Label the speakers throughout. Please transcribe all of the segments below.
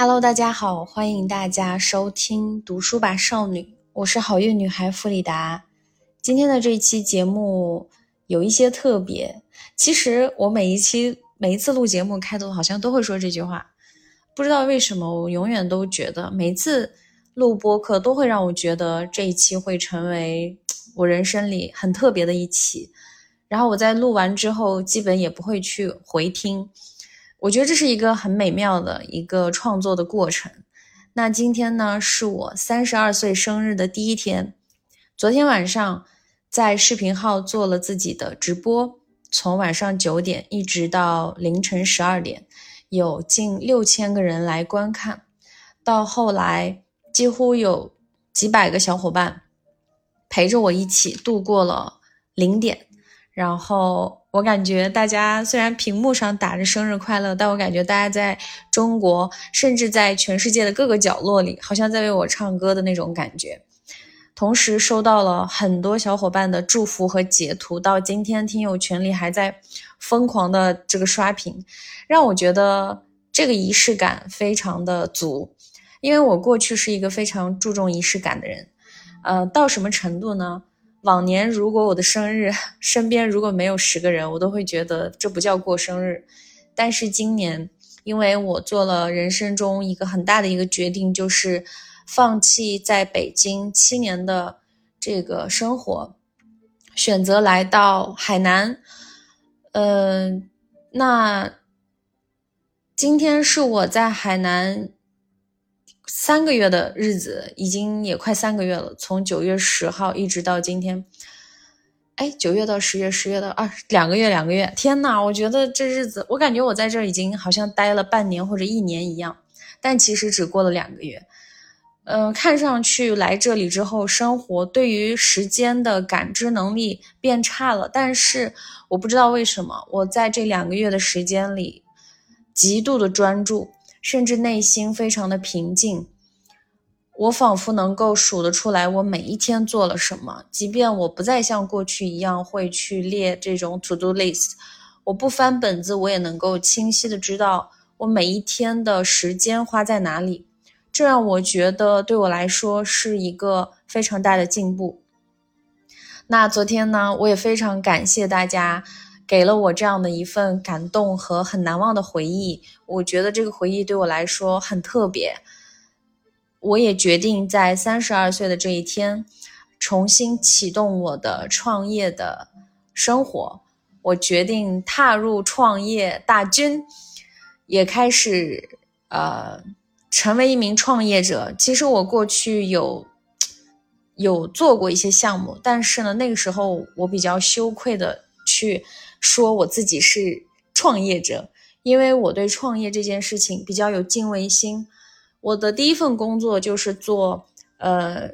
Speaker 1: Hello，大家好，欢迎大家收听《读书吧少女》，我是好运女孩弗里达。今天的这一期节目有一些特别，其实我每一期每一次录节目开头好像都会说这句话，不知道为什么，我永远都觉得每次录播客都会让我觉得这一期会成为我人生里很特别的一期。然后我在录完之后，基本也不会去回听。我觉得这是一个很美妙的一个创作的过程。那今天呢，是我三十二岁生日的第一天。昨天晚上在视频号做了自己的直播，从晚上九点一直到凌晨十二点，有近六千个人来观看。到后来，几乎有几百个小伙伴陪着我一起度过了零点。然后我感觉大家虽然屏幕上打着生日快乐，但我感觉大家在中国，甚至在全世界的各个角落里，好像在为我唱歌的那种感觉。同时收到了很多小伙伴的祝福和截图，到今天听友群里还在疯狂的这个刷屏，让我觉得这个仪式感非常的足。因为我过去是一个非常注重仪式感的人，呃，到什么程度呢？往年如果我的生日身边如果没有十个人，我都会觉得这不叫过生日。但是今年，因为我做了人生中一个很大的一个决定，就是放弃在北京七年的这个生活，选择来到海南。嗯，那今天是我在海南。三个月的日子已经也快三个月了，从九月十号一直到今天，哎，九月到十月，十月到二两个月，两个月，天呐，我觉得这日子，我感觉我在这已经好像待了半年或者一年一样，但其实只过了两个月。嗯，看上去来这里之后，生活对于时间的感知能力变差了，但是我不知道为什么，我在这两个月的时间里，极度的专注。甚至内心非常的平静，我仿佛能够数得出来我每一天做了什么。即便我不再像过去一样会去列这种 to do list，我不翻本子，我也能够清晰的知道我每一天的时间花在哪里。这让我觉得对我来说是一个非常大的进步。那昨天呢，我也非常感谢大家。给了我这样的一份感动和很难忘的回忆，我觉得这个回忆对我来说很特别。我也决定在三十二岁的这一天，重新启动我的创业的生活。我决定踏入创业大军，也开始呃成为一名创业者。其实我过去有有做过一些项目，但是呢，那个时候我比较羞愧的去。说我自己是创业者，因为我对创业这件事情比较有敬畏心。我的第一份工作就是做呃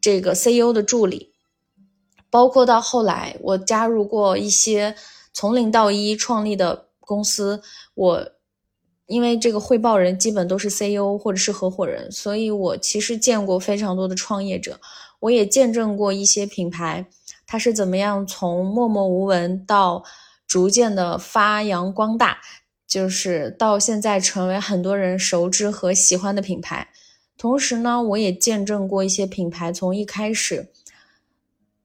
Speaker 1: 这个 CEO 的助理，包括到后来我加入过一些从零到一创立的公司。我因为这个汇报人基本都是 CEO 或者是合伙人，所以我其实见过非常多的创业者，我也见证过一些品牌，它是怎么样从默默无闻到。逐渐的发扬光大，就是到现在成为很多人熟知和喜欢的品牌。同时呢，我也见证过一些品牌从一开始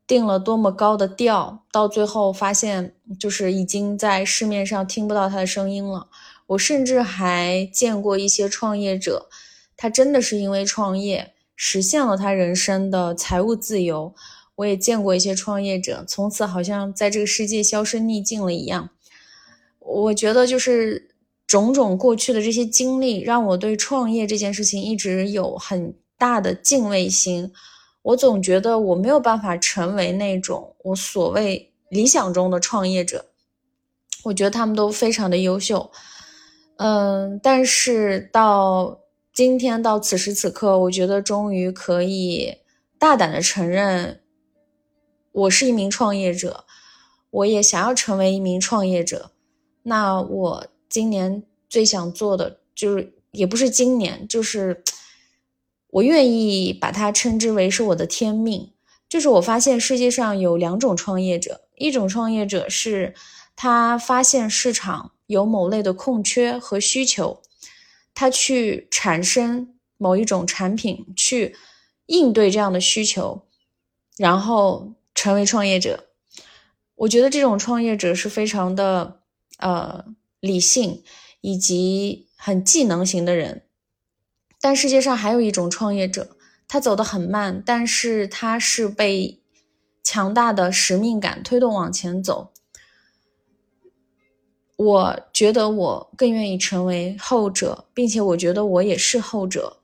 Speaker 1: 定了多么高的调，到最后发现就是已经在市面上听不到它的声音了。我甚至还见过一些创业者，他真的是因为创业实现了他人生的财务自由。我也见过一些创业者，从此好像在这个世界销声匿迹了一样。我觉得就是种种过去的这些经历，让我对创业这件事情一直有很大的敬畏心。我总觉得我没有办法成为那种我所谓理想中的创业者。我觉得他们都非常的优秀，嗯，但是到今天到此时此刻，我觉得终于可以大胆的承认。我是一名创业者，我也想要成为一名创业者。那我今年最想做的，就是也不是今年，就是我愿意把它称之为是我的天命。就是我发现世界上有两种创业者，一种创业者是他发现市场有某类的空缺和需求，他去产生某一种产品，去应对这样的需求，然后成为创业者。我觉得这种创业者是非常的呃理性以及很技能型的人。但世界上还有一种创业者，他走得很慢，但是他是被强大的使命感推动往前走。我觉得我更愿意成为后者，并且我觉得我也是后者，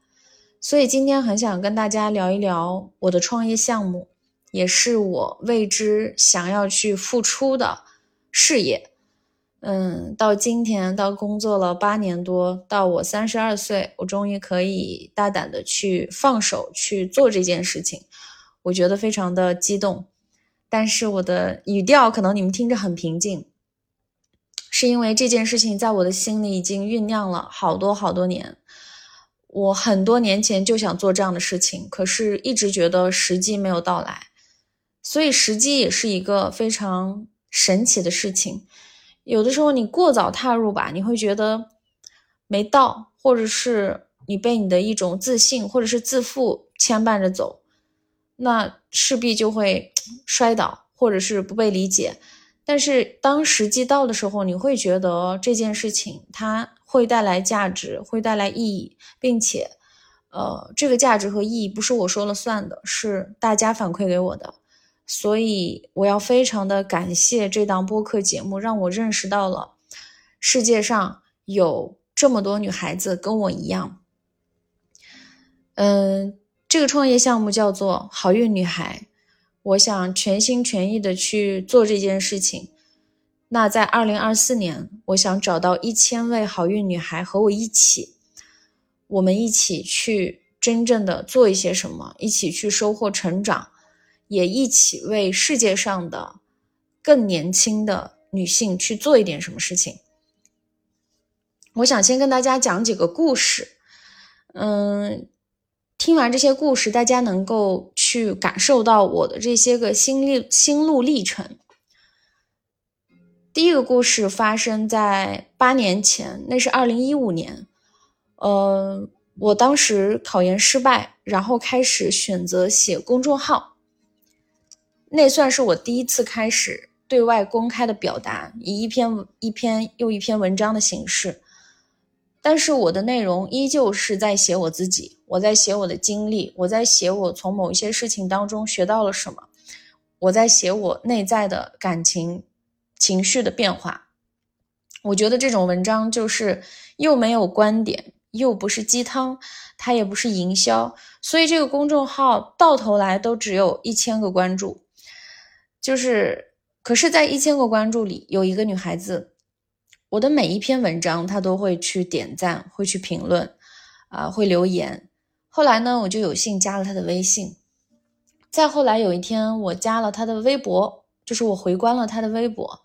Speaker 1: 所以今天很想跟大家聊一聊我的创业项目，也是我为之想要去付出的事业。嗯，到今天到工作了八年多，到我三十二岁，我终于可以大胆的去放手去做这件事情，我觉得非常的激动。但是我的语调可能你们听着很平静。是因为这件事情在我的心里已经酝酿了好多好多年，我很多年前就想做这样的事情，可是一直觉得时机没有到来，所以时机也是一个非常神奇的事情。有的时候你过早踏入吧，你会觉得没到，或者是你被你的一种自信或者是自负牵绊着走，那势必就会摔倒，或者是不被理解。但是当时机到的时候，你会觉得这件事情它会带来价值，会带来意义，并且，呃，这个价值和意义不是我说了算的，是大家反馈给我的。所以我要非常的感谢这档播客节目，让我认识到了世界上有这么多女孩子跟我一样。嗯，这个创业项目叫做好运女孩。我想全心全意的去做这件事情。那在二零二四年，我想找到一千位好运女孩和我一起，我们一起去真正的做一些什么，一起去收获成长，也一起为世界上的更年轻的女性去做一点什么事情。我想先跟大家讲几个故事，嗯。听完这些故事，大家能够去感受到我的这些个心历心路历程。第一个故事发生在八年前，那是二零一五年。呃，我当时考研失败，然后开始选择写公众号，那算是我第一次开始对外公开的表达，以一篇一篇又一篇文章的形式。但是我的内容依旧是在写我自己，我在写我的经历，我在写我从某一些事情当中学到了什么，我在写我内在的感情、情绪的变化。我觉得这种文章就是又没有观点，又不是鸡汤，它也不是营销，所以这个公众号到头来都只有一千个关注，就是，可是，在一千个关注里有一个女孩子。我的每一篇文章，她都会去点赞，会去评论，啊，会留言。后来呢，我就有幸加了她的微信。再后来有一天，我加了他的微博，就是我回关了他的微博。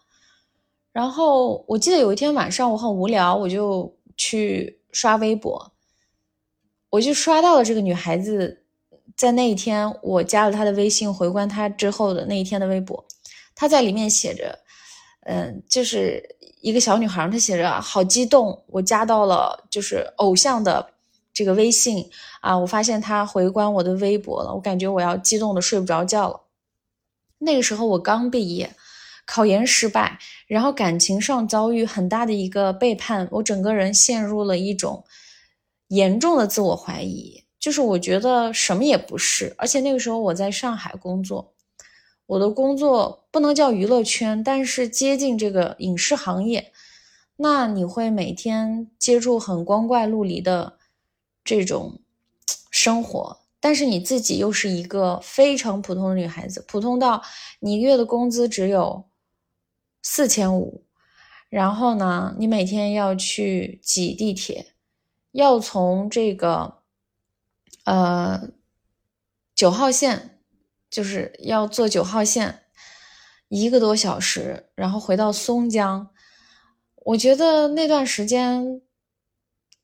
Speaker 1: 然后我记得有一天晚上，我很无聊，我就去刷微博，我就刷到了这个女孩子在那一天我加了她的微信，回关她之后的那一天的微博，她在里面写着，嗯，就是。一个小女孩，她写着好激动，我加到了就是偶像的这个微信啊，我发现他回关我的微博了，我感觉我要激动的睡不着觉了。那个时候我刚毕业，考研失败，然后感情上遭遇很大的一个背叛，我整个人陷入了一种严重的自我怀疑，就是我觉得什么也不是，而且那个时候我在上海工作。我的工作不能叫娱乐圈，但是接近这个影视行业，那你会每天接触很光怪陆离的这种生活，但是你自己又是一个非常普通的女孩子，普通到你一个月的工资只有四千五，然后呢，你每天要去挤地铁，要从这个呃九号线。就是要坐九号线，一个多小时，然后回到松江。我觉得那段时间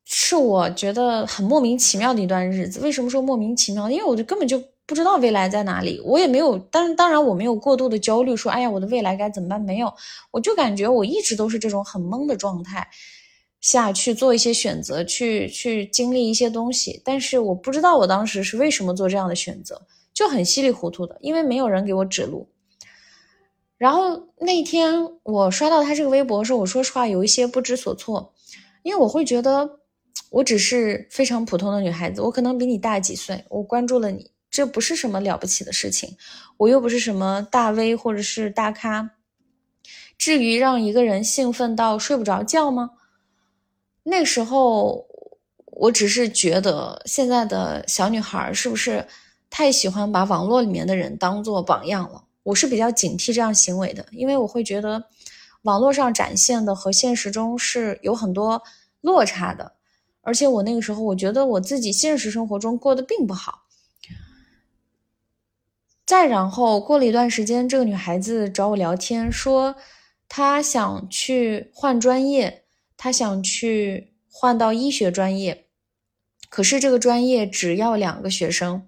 Speaker 1: 是我觉得很莫名其妙的一段日子。为什么说莫名其妙？因为我就根本就不知道未来在哪里，我也没有，当当然我没有过度的焦虑，说哎呀我的未来该怎么办？没有，我就感觉我一直都是这种很懵的状态。下去做一些选择，去去经历一些东西。但是我不知道我当时是为什么做这样的选择，就很稀里糊涂的，因为没有人给我指路。然后那天我刷到他这个微博的时候，我说实话有一些不知所措，因为我会觉得我只是非常普通的女孩子，我可能比你大几岁，我关注了你，这不是什么了不起的事情，我又不是什么大 V 或者是大咖。至于让一个人兴奋到睡不着觉吗？那时候我只是觉得现在的小女孩是不是太喜欢把网络里面的人当做榜样了？我是比较警惕这样行为的，因为我会觉得网络上展现的和现实中是有很多落差的，而且我那个时候我觉得我自己现实生活中过得并不好。再然后过了一段时间，这个女孩子找我聊天说。她想去换专业，他想去换到医学专业，可是这个专业只要两个学生，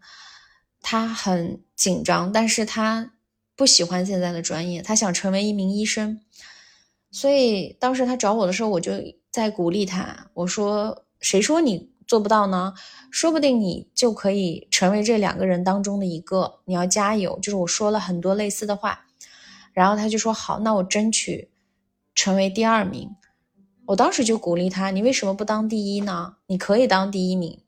Speaker 1: 他很紧张，但是他不喜欢现在的专业，他想成为一名医生。所以当时他找我的时候，我就在鼓励他，我说：“谁说你做不到呢？说不定你就可以成为这两个人当中的一个，你要加油。”就是我说了很多类似的话。然后他就说：“好，那我争取成为第二名。”我当时就鼓励他：“你为什么不当第一呢？你可以当第一名。”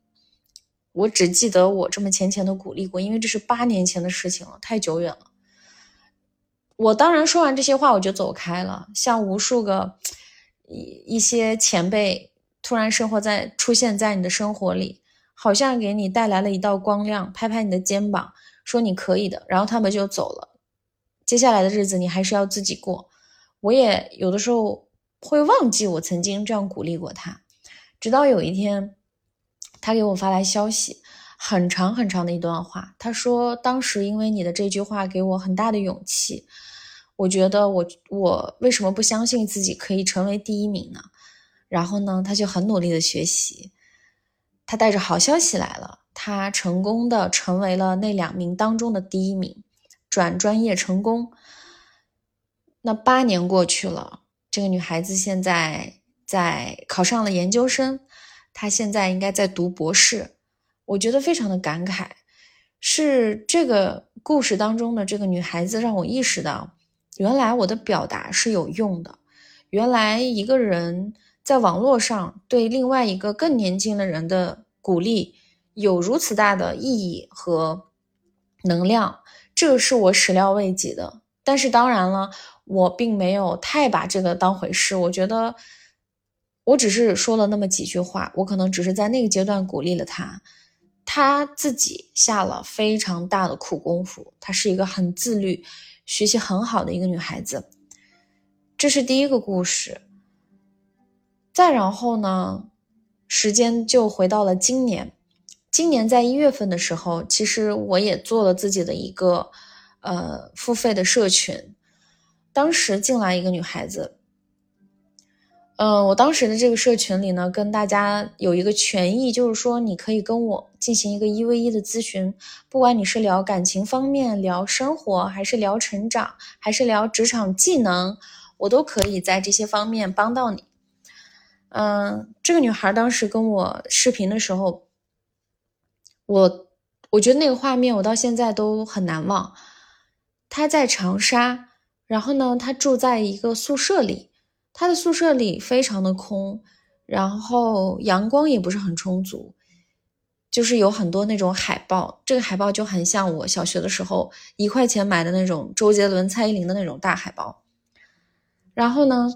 Speaker 1: 我只记得我这么浅浅的鼓励过，因为这是八年前的事情了，太久远了。我当然说完这些话，我就走开了，像无数个一一些前辈突然生活在出现在你的生活里，好像给你带来了一道光亮，拍拍你的肩膀，说你可以的，然后他们就走了。接下来的日子你还是要自己过，我也有的时候会忘记我曾经这样鼓励过他，直到有一天，他给我发来消息，很长很长的一段话，他说当时因为你的这句话给我很大的勇气，我觉得我我为什么不相信自己可以成为第一名呢？然后呢，他就很努力的学习，他带着好消息来了，他成功的成为了那两名当中的第一名。转专业成功，那八年过去了，这个女孩子现在在考上了研究生，她现在应该在读博士。我觉得非常的感慨，是这个故事当中的这个女孩子让我意识到，原来我的表达是有用的。原来一个人在网络上对另外一个更年轻的人的鼓励，有如此大的意义和能量。这个是我始料未及的，但是当然了，我并没有太把这个当回事。我觉得，我只是说了那么几句话，我可能只是在那个阶段鼓励了他，他自己下了非常大的苦功夫。她是一个很自律、学习很好的一个女孩子。这是第一个故事。再然后呢，时间就回到了今年。今年在一月份的时候，其实我也做了自己的一个呃付费的社群。当时进来一个女孩子，嗯，我当时的这个社群里呢，跟大家有一个权益，就是说你可以跟我进行一个一 v 一的咨询，不管你是聊感情方面、聊生活，还是聊成长，还是聊职场技能，我都可以在这些方面帮到你。嗯，这个女孩当时跟我视频的时候。我我觉得那个画面我到现在都很难忘。她在长沙，然后呢，他住在一个宿舍里，他的宿舍里非常的空，然后阳光也不是很充足，就是有很多那种海报，这个海报就很像我小学的时候一块钱买的那种周杰伦、蔡依林的那种大海报。然后呢？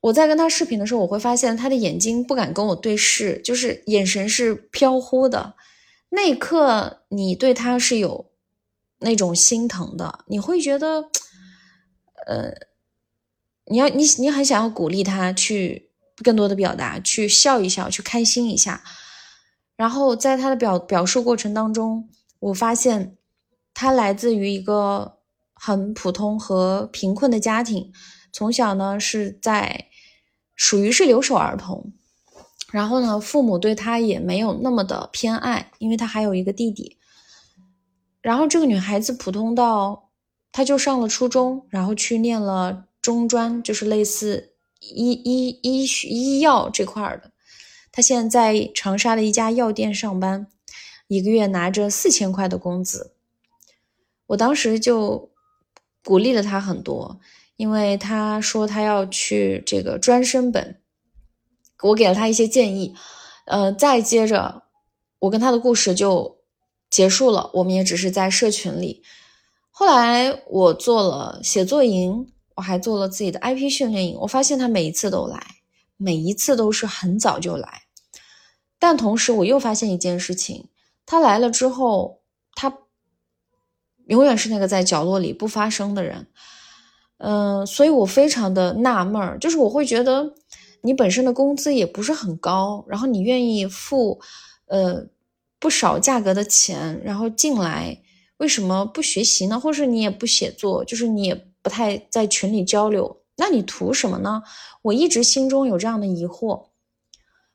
Speaker 1: 我在跟他视频的时候，我会发现他的眼睛不敢跟我对视，就是眼神是飘忽的。那一刻，你对他是有那种心疼的，你会觉得，呃，你要你你很想要鼓励他去更多的表达，去笑一笑，去开心一下。然后在他的表表述过程当中，我发现他来自于一个很普通和贫困的家庭。从小呢是在属于是留守儿童，然后呢父母对他也没有那么的偏爱，因为他还有一个弟弟。然后这个女孩子普通到，她就上了初中，然后去念了中专，就是类似医医医医药这块的。他现在在长沙的一家药店上班，一个月拿着四千块的工资。我当时就鼓励了他很多，因为他说他要去这个专升本，我给了他一些建议。呃，再接着，我跟他的故事就结束了。我们也只是在社群里。后来我做了写作营，我还做了自己的 IP 训练营。我发现他每一次都来，每一次都是很早就来。但同时，我又发现一件事情：他来了之后，他永远是那个在角落里不发声的人。嗯，所以我非常的纳闷儿，就是我会觉得。你本身的工资也不是很高，然后你愿意付，呃，不少价格的钱，然后进来，为什么不学习呢？或是你也不写作，就是你也不太在群里交流，那你图什么呢？我一直心中有这样的疑惑。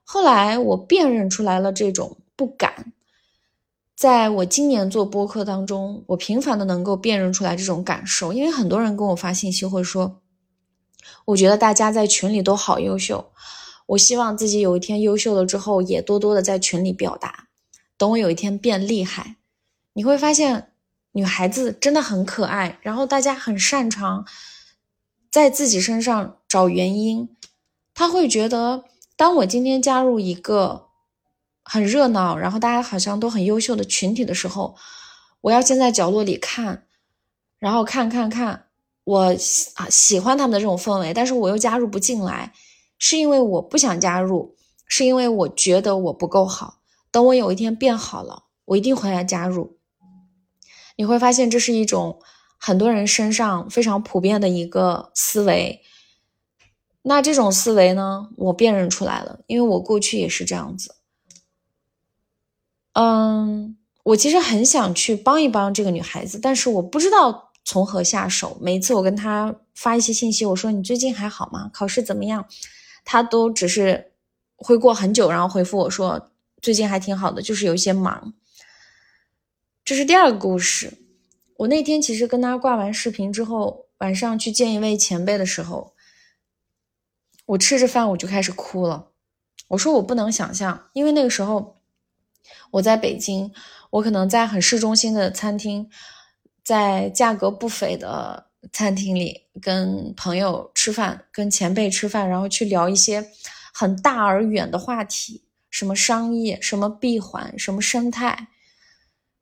Speaker 1: 后来我辨认出来了这种不敢，在我今年做播客当中，我频繁的能够辨认出来这种感受，因为很多人跟我发信息会说。我觉得大家在群里都好优秀，我希望自己有一天优秀了之后，也多多的在群里表达。等我有一天变厉害，你会发现女孩子真的很可爱，然后大家很擅长在自己身上找原因。他会觉得，当我今天加入一个很热闹，然后大家好像都很优秀的群体的时候，我要先在角落里看，然后看看看。我啊喜欢他们的这种氛围，但是我又加入不进来，是因为我不想加入，是因为我觉得我不够好。等我有一天变好了，我一定会来加入。你会发现这是一种很多人身上非常普遍的一个思维。那这种思维呢，我辨认出来了，因为我过去也是这样子。嗯，我其实很想去帮一帮这个女孩子，但是我不知道。从何下手？每次我跟她发一些信息，我说你最近还好吗？考试怎么样？他都只是会过很久，然后回复我说最近还挺好的，就是有一些忙。这是第二个故事。我那天其实跟他挂完视频之后，晚上去见一位前辈的时候，我吃着饭我就开始哭了。我说我不能想象，因为那个时候我在北京，我可能在很市中心的餐厅。在价格不菲的餐厅里跟朋友吃饭，跟前辈吃饭，然后去聊一些很大而远的话题，什么商业，什么闭环，什么生态。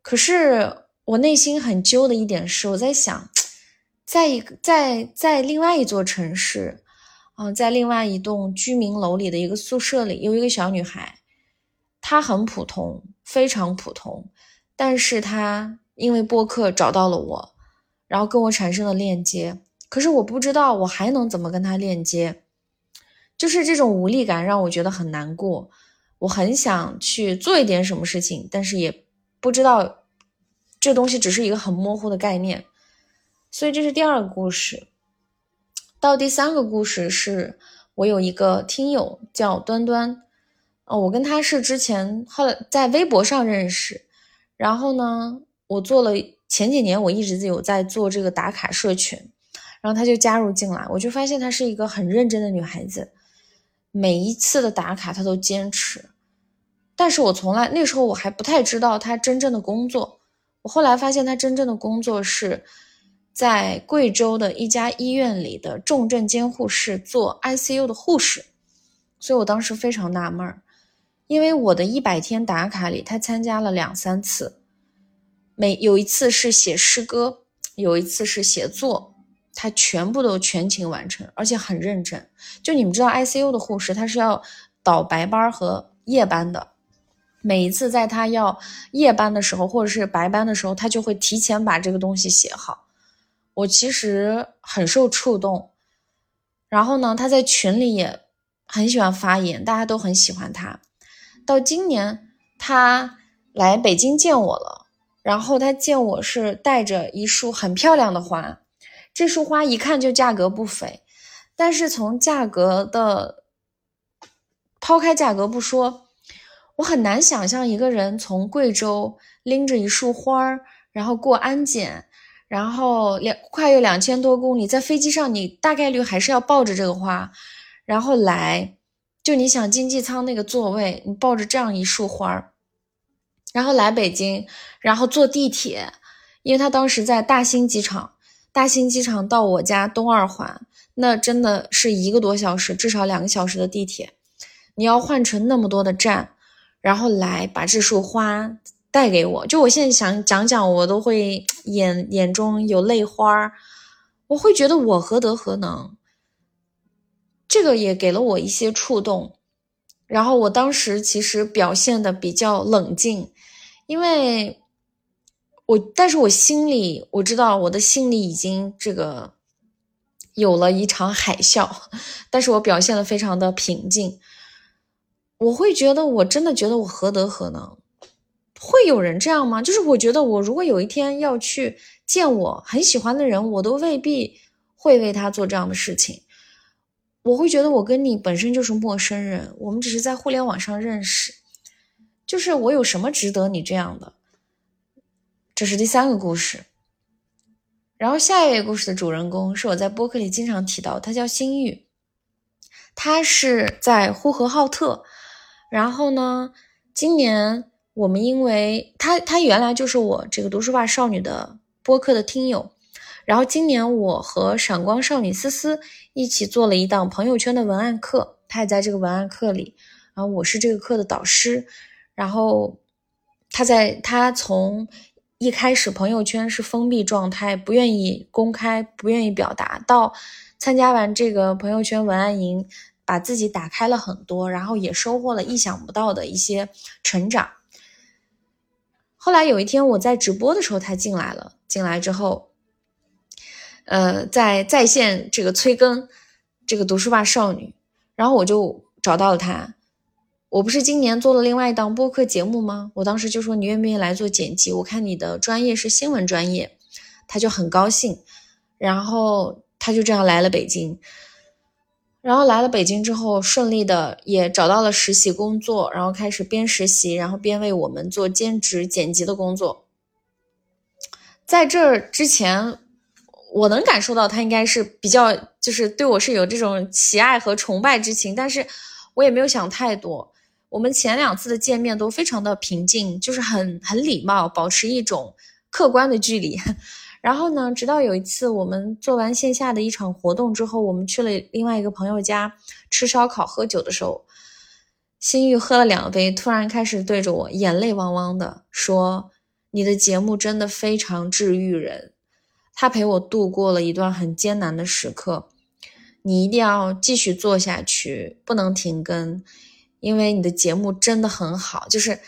Speaker 1: 可是我内心很揪的一点是，我在想，在一个在在另外一座城市，嗯，在另外一栋居民楼里的一个宿舍里，有一个小女孩，她很普通，非常普通，但是她。因为播客找到了我，然后跟我产生了链接，可是我不知道我还能怎么跟她链接，就是这种无力感让我觉得很难过。我很想去做一点什么事情，但是也不知道这东西只是一个很模糊的概念。所以这是第二个故事。到第三个故事是我有一个听友叫端端，哦，我跟他是之前后来在微博上认识，然后呢。我做了前几年，我一直有在做这个打卡社群，然后她就加入进来，我就发现她是一个很认真的女孩子，每一次的打卡她都坚持。但是我从来那时候我还不太知道他真正的工作，我后来发现他真正的工作是在贵州的一家医院里的重症监护室做 ICU 的护士，所以我当时非常纳闷儿，因为我的一百天打卡里，他参加了两三次。每有一次是写诗歌，有一次是写作，他全部都全勤完成，而且很认真。就你们知道，ICU 的护士他是要倒白班和夜班的。每一次在他要夜班的时候，或者是白班的时候，他就会提前把这个东西写好。我其实很受触动。然后呢，他在群里也很喜欢发言，大家都很喜欢他。到今年他来北京见我了。然后他见我是带着一束很漂亮的花，这束花一看就价格不菲，但是从价格的抛开价格不说，我很难想象一个人从贵州拎着一束花儿，然后过安检，然后两跨越两千多公里，在飞机上你大概率还是要抱着这个花，然后来，就你想经济舱那个座位，你抱着这样一束花儿，然后来北京，然后坐地铁，因为他当时在大兴机场，大兴机场到我家东二环，那真的是一个多小时，至少两个小时的地铁，你要换乘那么多的站，然后来把这束花带给我，就我现在想讲讲，我都会眼眼中有泪花儿，我会觉得我何德何能。这个也给了我一些触动，然后我当时其实表现的比较冷静，因为我，但是我心里我知道我的心里已经这个有了一场海啸，但是我表现的非常的平静。我会觉得我真的觉得我何德何能，会有人这样吗？就是我觉得我如果有一天要去见我很喜欢的人，我都未必会为他做这样的事情。我会觉得我跟你本身就是陌生人，我们只是在互联网上认识，就是我有什么值得你这样的？这是第三个故事。然后下一位故事的主人公是我在播客里经常提到，他叫新玉，他是在呼和浩特。然后呢，今年我们因为他他原来就是我这个读书吧少女的播客的听友。然后今年我和闪光少女思思一起做了一档朋友圈的文案课，她也在这个文案课里。然后我是这个课的导师。然后他在他从一开始朋友圈是封闭状态，不愿意公开，不愿意表达，到参加完这个朋友圈文案营，把自己打开了很多，然后也收获了意想不到的一些成长。后来有一天我在直播的时候，他进来了，进来之后。呃，在在线这个催更，这个读书吧少女，然后我就找到了她。我不是今年做了另外一档播客节目吗？我当时就说你愿不愿意来做剪辑？我看你的专业是新闻专业，他就很高兴，然后他就这样来了北京。然后来了北京之后，顺利的也找到了实习工作，然后开始边实习，然后边为我们做兼职剪辑的工作。在这之前。我能感受到他应该是比较，就是对我是有这种喜爱和崇拜之情，但是我也没有想太多。我们前两次的见面都非常的平静，就是很很礼貌，保持一种客观的距离。然后呢，直到有一次我们做完线下的一场活动之后，我们去了另外一个朋友家吃烧烤喝酒的时候，心玉喝了两杯，突然开始对着我眼泪汪汪的说：“你的节目真的非常治愈人。”他陪我度过了一段很艰难的时刻，你一定要继续做下去，不能停更，因为你的节目真的很好。就是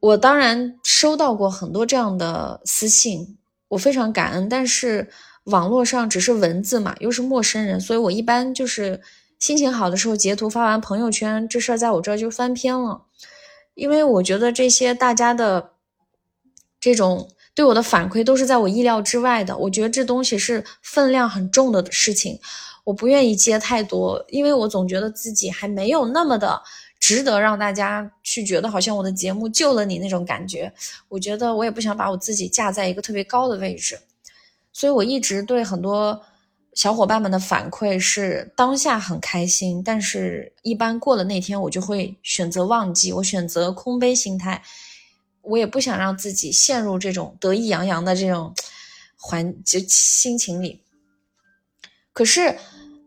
Speaker 1: 我当然收到过很多这样的私信，我非常感恩。但是网络上只是文字嘛，又是陌生人，所以我一般就是心情好的时候截图发完朋友圈，这事儿在我这儿就翻篇了，因为我觉得这些大家的这种。对我的反馈都是在我意料之外的，我觉得这东西是分量很重的事情，我不愿意接太多，因为我总觉得自己还没有那么的值得让大家去觉得好像我的节目救了你那种感觉。我觉得我也不想把我自己架在一个特别高的位置，所以我一直对很多小伙伴们的反馈是当下很开心，但是一般过了那天我就会选择忘记，我选择空杯心态。我也不想让自己陷入这种得意洋洋的这种 环就心情里。可是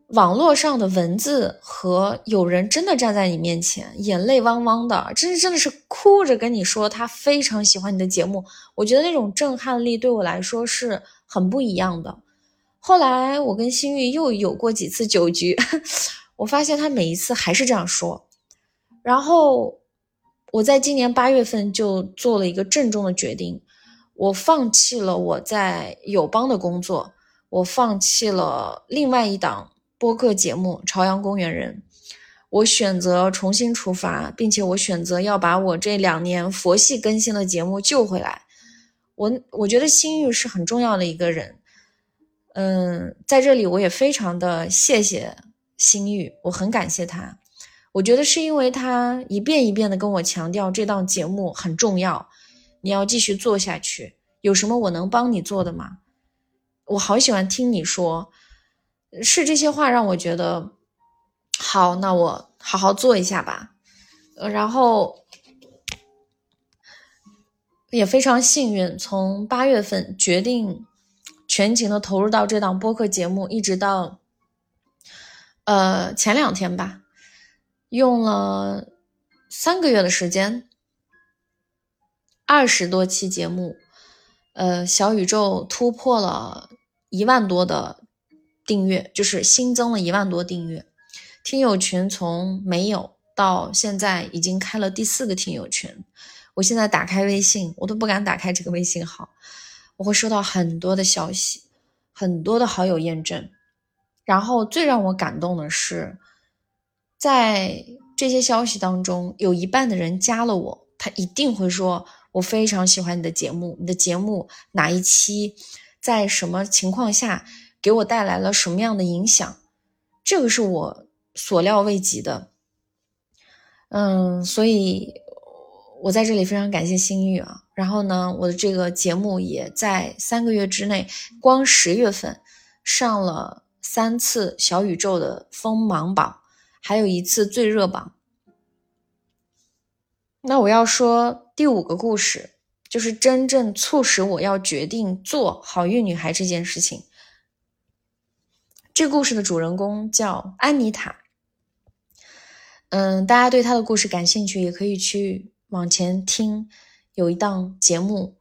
Speaker 1: 网络上的文字和有人真的站在你面前，眼泪汪汪的，真真的是哭着跟你说他非常喜欢你的节目。我觉得那种震撼力对我来说是很不一样的。后来我跟新玉又有过几次酒局，我发现他每一次还是这样说，然后。我在今年八月份就做了一个郑重的决定，我放弃了我在友邦的工作，我放弃了另外一档播客节目《朝阳公园人》，我选择重新出发，并且我选择要把我这两年佛系更新的节目救回来。我我觉得心玉是很重要的一个人，嗯，在这里我也非常的谢谢心玉，我很感谢他。我觉得是因为他一遍一遍的跟我强调这档节目很重要，你要继续做下去。有什么我能帮你做的吗？我好喜欢听你说，是这些话让我觉得好，那我好好做一下吧。呃，然后也非常幸运，从八月份决定全情的投入到这档播客节目，一直到呃前两天吧，用了三个月的时间，二十多期节目，呃，小宇宙突破了一万多的订阅，就是新增了一万多订阅。听友群从没有到现在已经开了第四个听友群，我现在打开微信，我都不敢打开这个微信号，我会收到很多的消息，很多的好友验证，然后最让我感动的是，在这些消息当中，有一半的人加了我，他一定会说我非常喜欢你的节目，你的节目哪一期，在什么情况下给我带来了什么样的影响，这个是我。所料未及的，嗯，所以我在这里非常感谢心玉啊。然后呢，我的这个节目也在三个月之内，光十月份上了三次小宇宙的锋芒榜，还有一次最热榜。那我要说第五个故事，就是真正促使我要决定做好运女孩这件事情。这故事的主人公叫安妮塔。嗯，大家对她的故事感兴趣，也可以去往前听。有一档节目，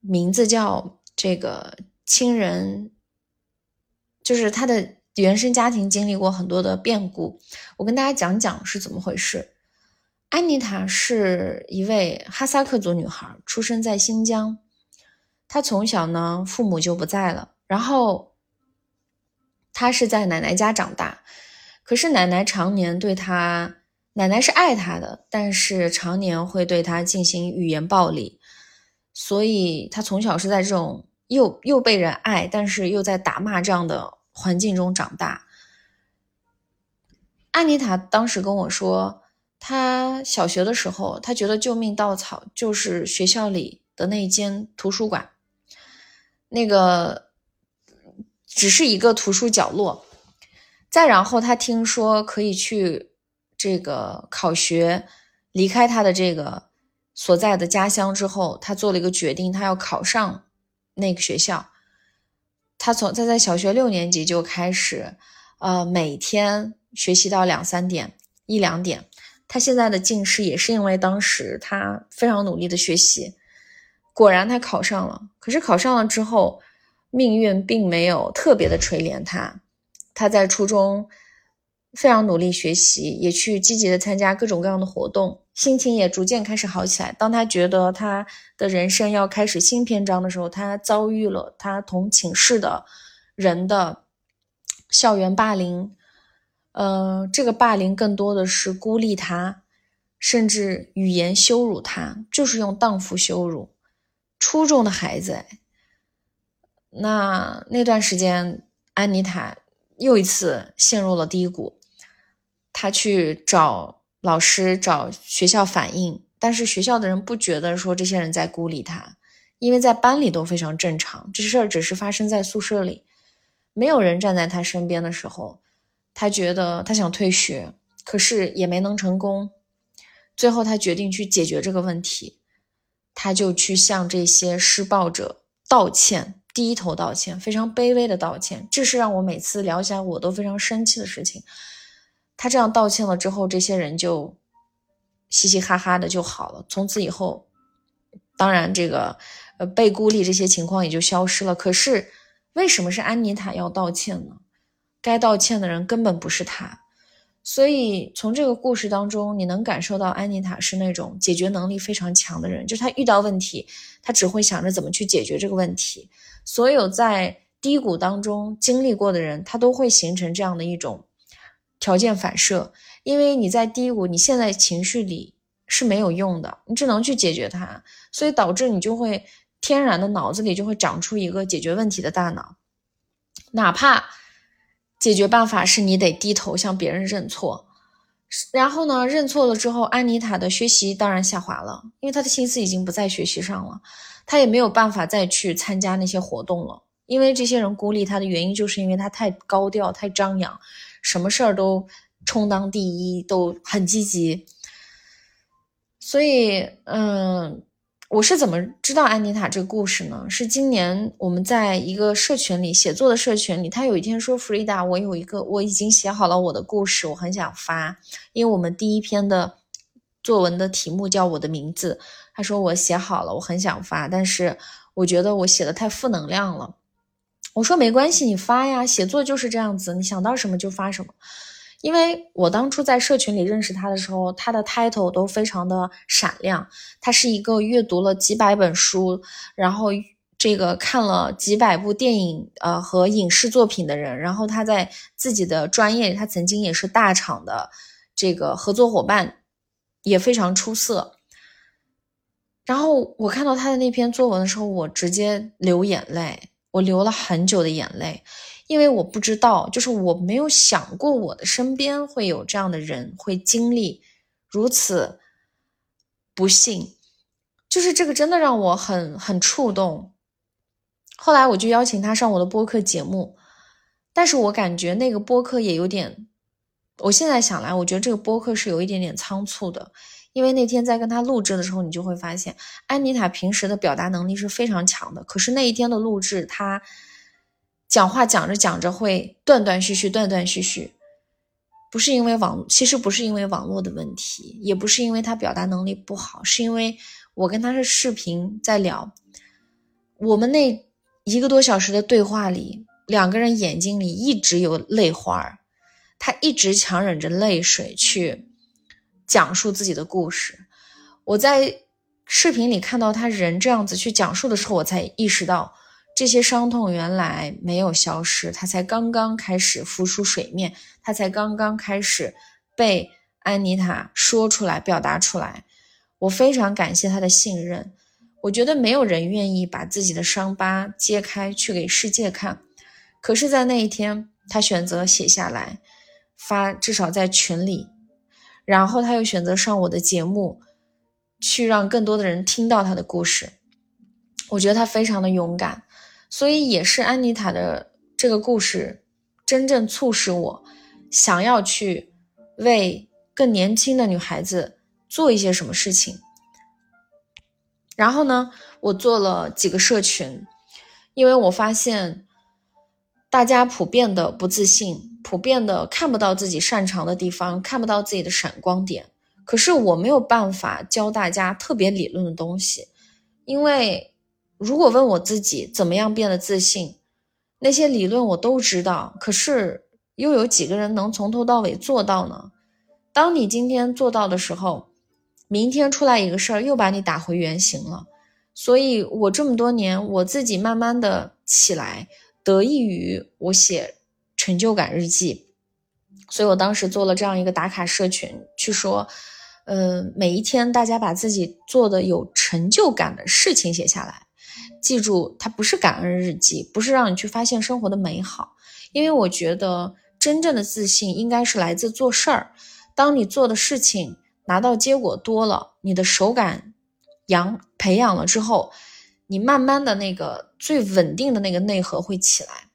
Speaker 1: 名字叫《这个亲人》，就是他的原生家庭经历过很多的变故。我跟大家讲讲是怎么回事。安妮塔是一位哈萨克族女孩，出生在新疆。她从小呢，父母就不在了，然后他是在奶奶家长大。可是奶奶常年对他，奶奶是爱他的，但是常年会对他进行语言暴力，所以他从小是在这种又又被人爱，但是又在打骂这样的环境中长大。安妮塔当时跟我说，她小学的时候，她觉得救命稻草就是学校里的那间图书馆，那个只是一个图书角落。再然后，他听说可以去这个考学，离开他的这个所在的家乡之后，他做了一个决定，他要考上那个学校。他从他在小学六年级就开始，呃，每天学习到两三点、一两点。他现在的近视也是因为当时他非常努力的学习，果然他考上了。可是考上了之后，命运并没有特别的垂怜他。他在初中非常努力学习，也去积极的参加各种各样的活动，心情也逐渐开始好起来。当他觉得他的人生要开始新篇章的时候，他遭遇了他同寝室的人的校园霸凌。呃，这个霸凌更多的是孤立他，甚至语言羞辱他，就是用荡妇羞辱。初中的孩子，那那段时间，安妮塔。又一次陷入了低谷，他去找老师、找学校反映，但是学校的人不觉得说这些人在孤立他，因为在班里都非常正常，这事儿只是发生在宿舍里，没有人站在他身边的时候，他觉得他想退学，可是也没能成功，最后他决定去解决这个问题，他就去向这些施暴者道歉。低头道歉，非常卑微的道歉，这是让我每次聊起来我都非常生气的事情。他这样道歉了之后，这些人就嘻嘻哈哈的就好了。从此以后，当然这个呃被孤立这些情况也就消失了。可是为什么是安妮塔要道歉呢？该道歉的人根本不是他。所以从这个故事当中，你能感受到安妮塔是那种解决能力非常强的人，就是他遇到问题，他只会想着怎么去解决这个问题。所有在低谷当中经历过的人，他都会形成这样的一种条件反射，因为你在低谷，你现在情绪里是没有用的，你只能去解决它，所以导致你就会天然的脑子里就会长出一个解决问题的大脑，哪怕。解决办法是你得低头向别人认错，然后呢，认错了之后，安妮塔的学习当然下滑了，因为她的心思已经不在学习上了，他也没有办法再去参加那些活动了，因为这些人孤立他的原因，就是因为他太高调、太张扬，什么事儿都充当第一，都很积极。所以，嗯，我是怎么知道安妮塔这个故事呢？是今年我们在一个社群里写作的社群里，他有一天说：“弗里达，我有一个，我已经写好了我的故事，我很想发，因为我们第一篇的作文的题目叫我的名字。”他说：“我写好了，我很想发，但是我觉得我写的太负能量了。”我说：“没关系，你发呀，写作就是这样子，你想到什么就发什么。”因为我当初在社群里认识他的时候，他的 title 都非常的闪亮。他是一个阅读了几百本书，然后这个看了几百部电影呃和影视作品的人。然后他在自己的专业，他曾经也是大厂的这个合作伙伴，也非常出色。然后我看到他的那篇作文的时候，我直接流眼泪，我流了很久的眼泪。因为我不知道，就是我没有想过我的身边会有这样的人会经历如此不幸，就是这个真的让我很很触动。后来我就邀请他上我的播客节目，但是我感觉那个播客也有点，我现在想来，我觉得这个播客是有一点点仓促的，因为那天在跟他录制的时候，你就会发现安妮塔平时的表达能力是非常强的，可是那一天的录制，他。讲话讲着讲着会断断续续，断断续续，不是因为网，其实不是因为网络的问题，也不是因为他表达能力不好，是因为我跟他是视频在聊，我们那一个多小时的对话里，两个人眼睛里一直有泪花儿，他一直强忍着泪水去讲述自己的故事。我在视频里看到他人这样子去讲述的时候，我才意识到。这些伤痛原来没有消失，它才刚刚开始浮出水面，它才刚刚开始被安妮塔说出来、表达出来。我非常感谢他的信任。我觉得没有人愿意把自己的伤疤揭开去给世界看，可是，在那一天，他选择写下来发，至少在群里，然后他又选择上我的节目，去让更多的人听到他的故事。我觉得他非常的勇敢。所以也是安妮塔的这个故事，真正促使我想要去为更年轻的女孩子做一些什么事情。然后呢，我做了几个社群，因为我发现大家普遍的不自信，普遍的看不到自己擅长的地方，看不到自己的闪光点。可是我没有办法教大家特别理论的东西，因为。如果问我自己怎么样变得自信，那些理论我都知道，可是又有几个人能从头到尾做到呢？当你今天做到的时候，明天出来一个事儿又把你打回原形了。所以，我这么多年我自己慢慢的起来，得益于我写成就感日记。所以我当时做了这样一个打卡社群，去说，呃，每一天大家把自己做的有成就感的事情写下来。记住，它不是感恩日记，不是让你去发现生活的美好，因为我觉得真正的自信应该是来自做事儿。当你做的事情拿到结果多了，你的手感养培养了之后，你慢慢的那个最稳定的那个内核会起来。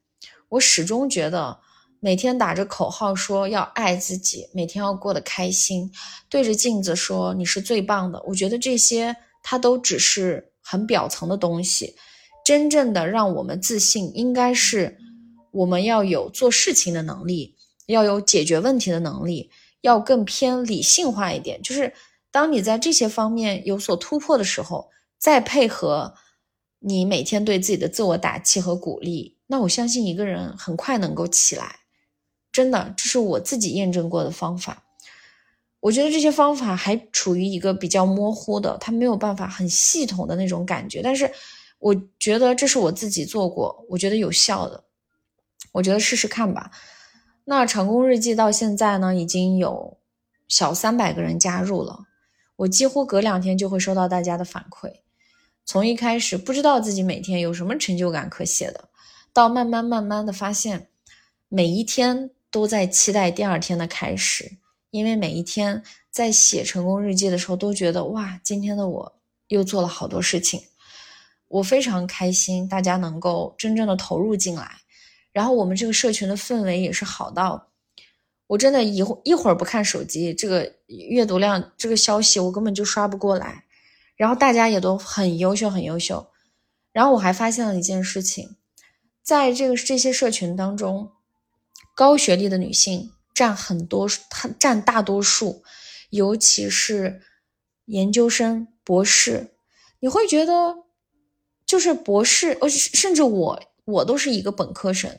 Speaker 1: 我始终觉得，每天打着口号说要爱自己，每天要过得开心，对着镜子说你是最棒的，我觉得这些它都只是。很表层的东西，真正的让我们自信，应该是我们要有做事情的能力，要有解决问题的能力，要更偏理性化一点。就是当你在这些方面有所突破的时候，再配合你每天对自己的自我打气和鼓励，那我相信一个人很快能够起来。真的，这是我自己验证过的方法。我觉得这些方法还处于一个比较模糊的，它没有办法很系统的那种感觉。但是，我觉得这是我自己做过，我觉得有效的，我觉得试试看吧。那成功日记到现在呢，已经有小三百个人加入了。我几乎隔两天就会收到大家的反馈，从一开始不知道自己每天有什么成就感可写的，到慢慢慢慢的发现，每一天都在期待第二天的开始。因为每一天在写成功日记的时候，都觉得哇，今天的我又做了好多事情，我非常开心，大家能够真正的投入进来，然后我们这个社群的氛围也是好到，我真的一一会儿不看手机，这个阅读量，这个消息我根本就刷不过来。然后大家也都很优秀，很优秀。然后我还发现了一件事情，在这个这些社群当中，高学历的女性占很多，占大多数，尤其是研究生、博士。你会觉得，就是博士，呃，甚至我，我都是一个本科生。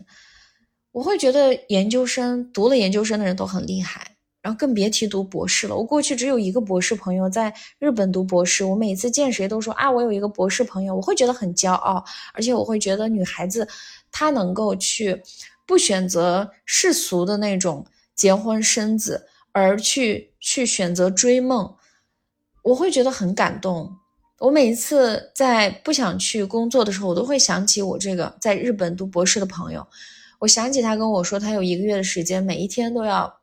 Speaker 1: 我会觉得研究生读了研究生的人都很厉害，然后更别提读博士了。我过去只有一个博士朋友在日本读博士，我每次见谁都说啊，我有一个博士朋友，我会觉得很骄傲，而且我会觉得女孩子他能够去不选择世俗的那种结婚生子，而去去选择追梦，我会觉得很感动。我每一次在不想去工作的时候，我都会想起我这个在日本读博士的朋友。我想起他跟我说，他有一个月的时间，每一天都要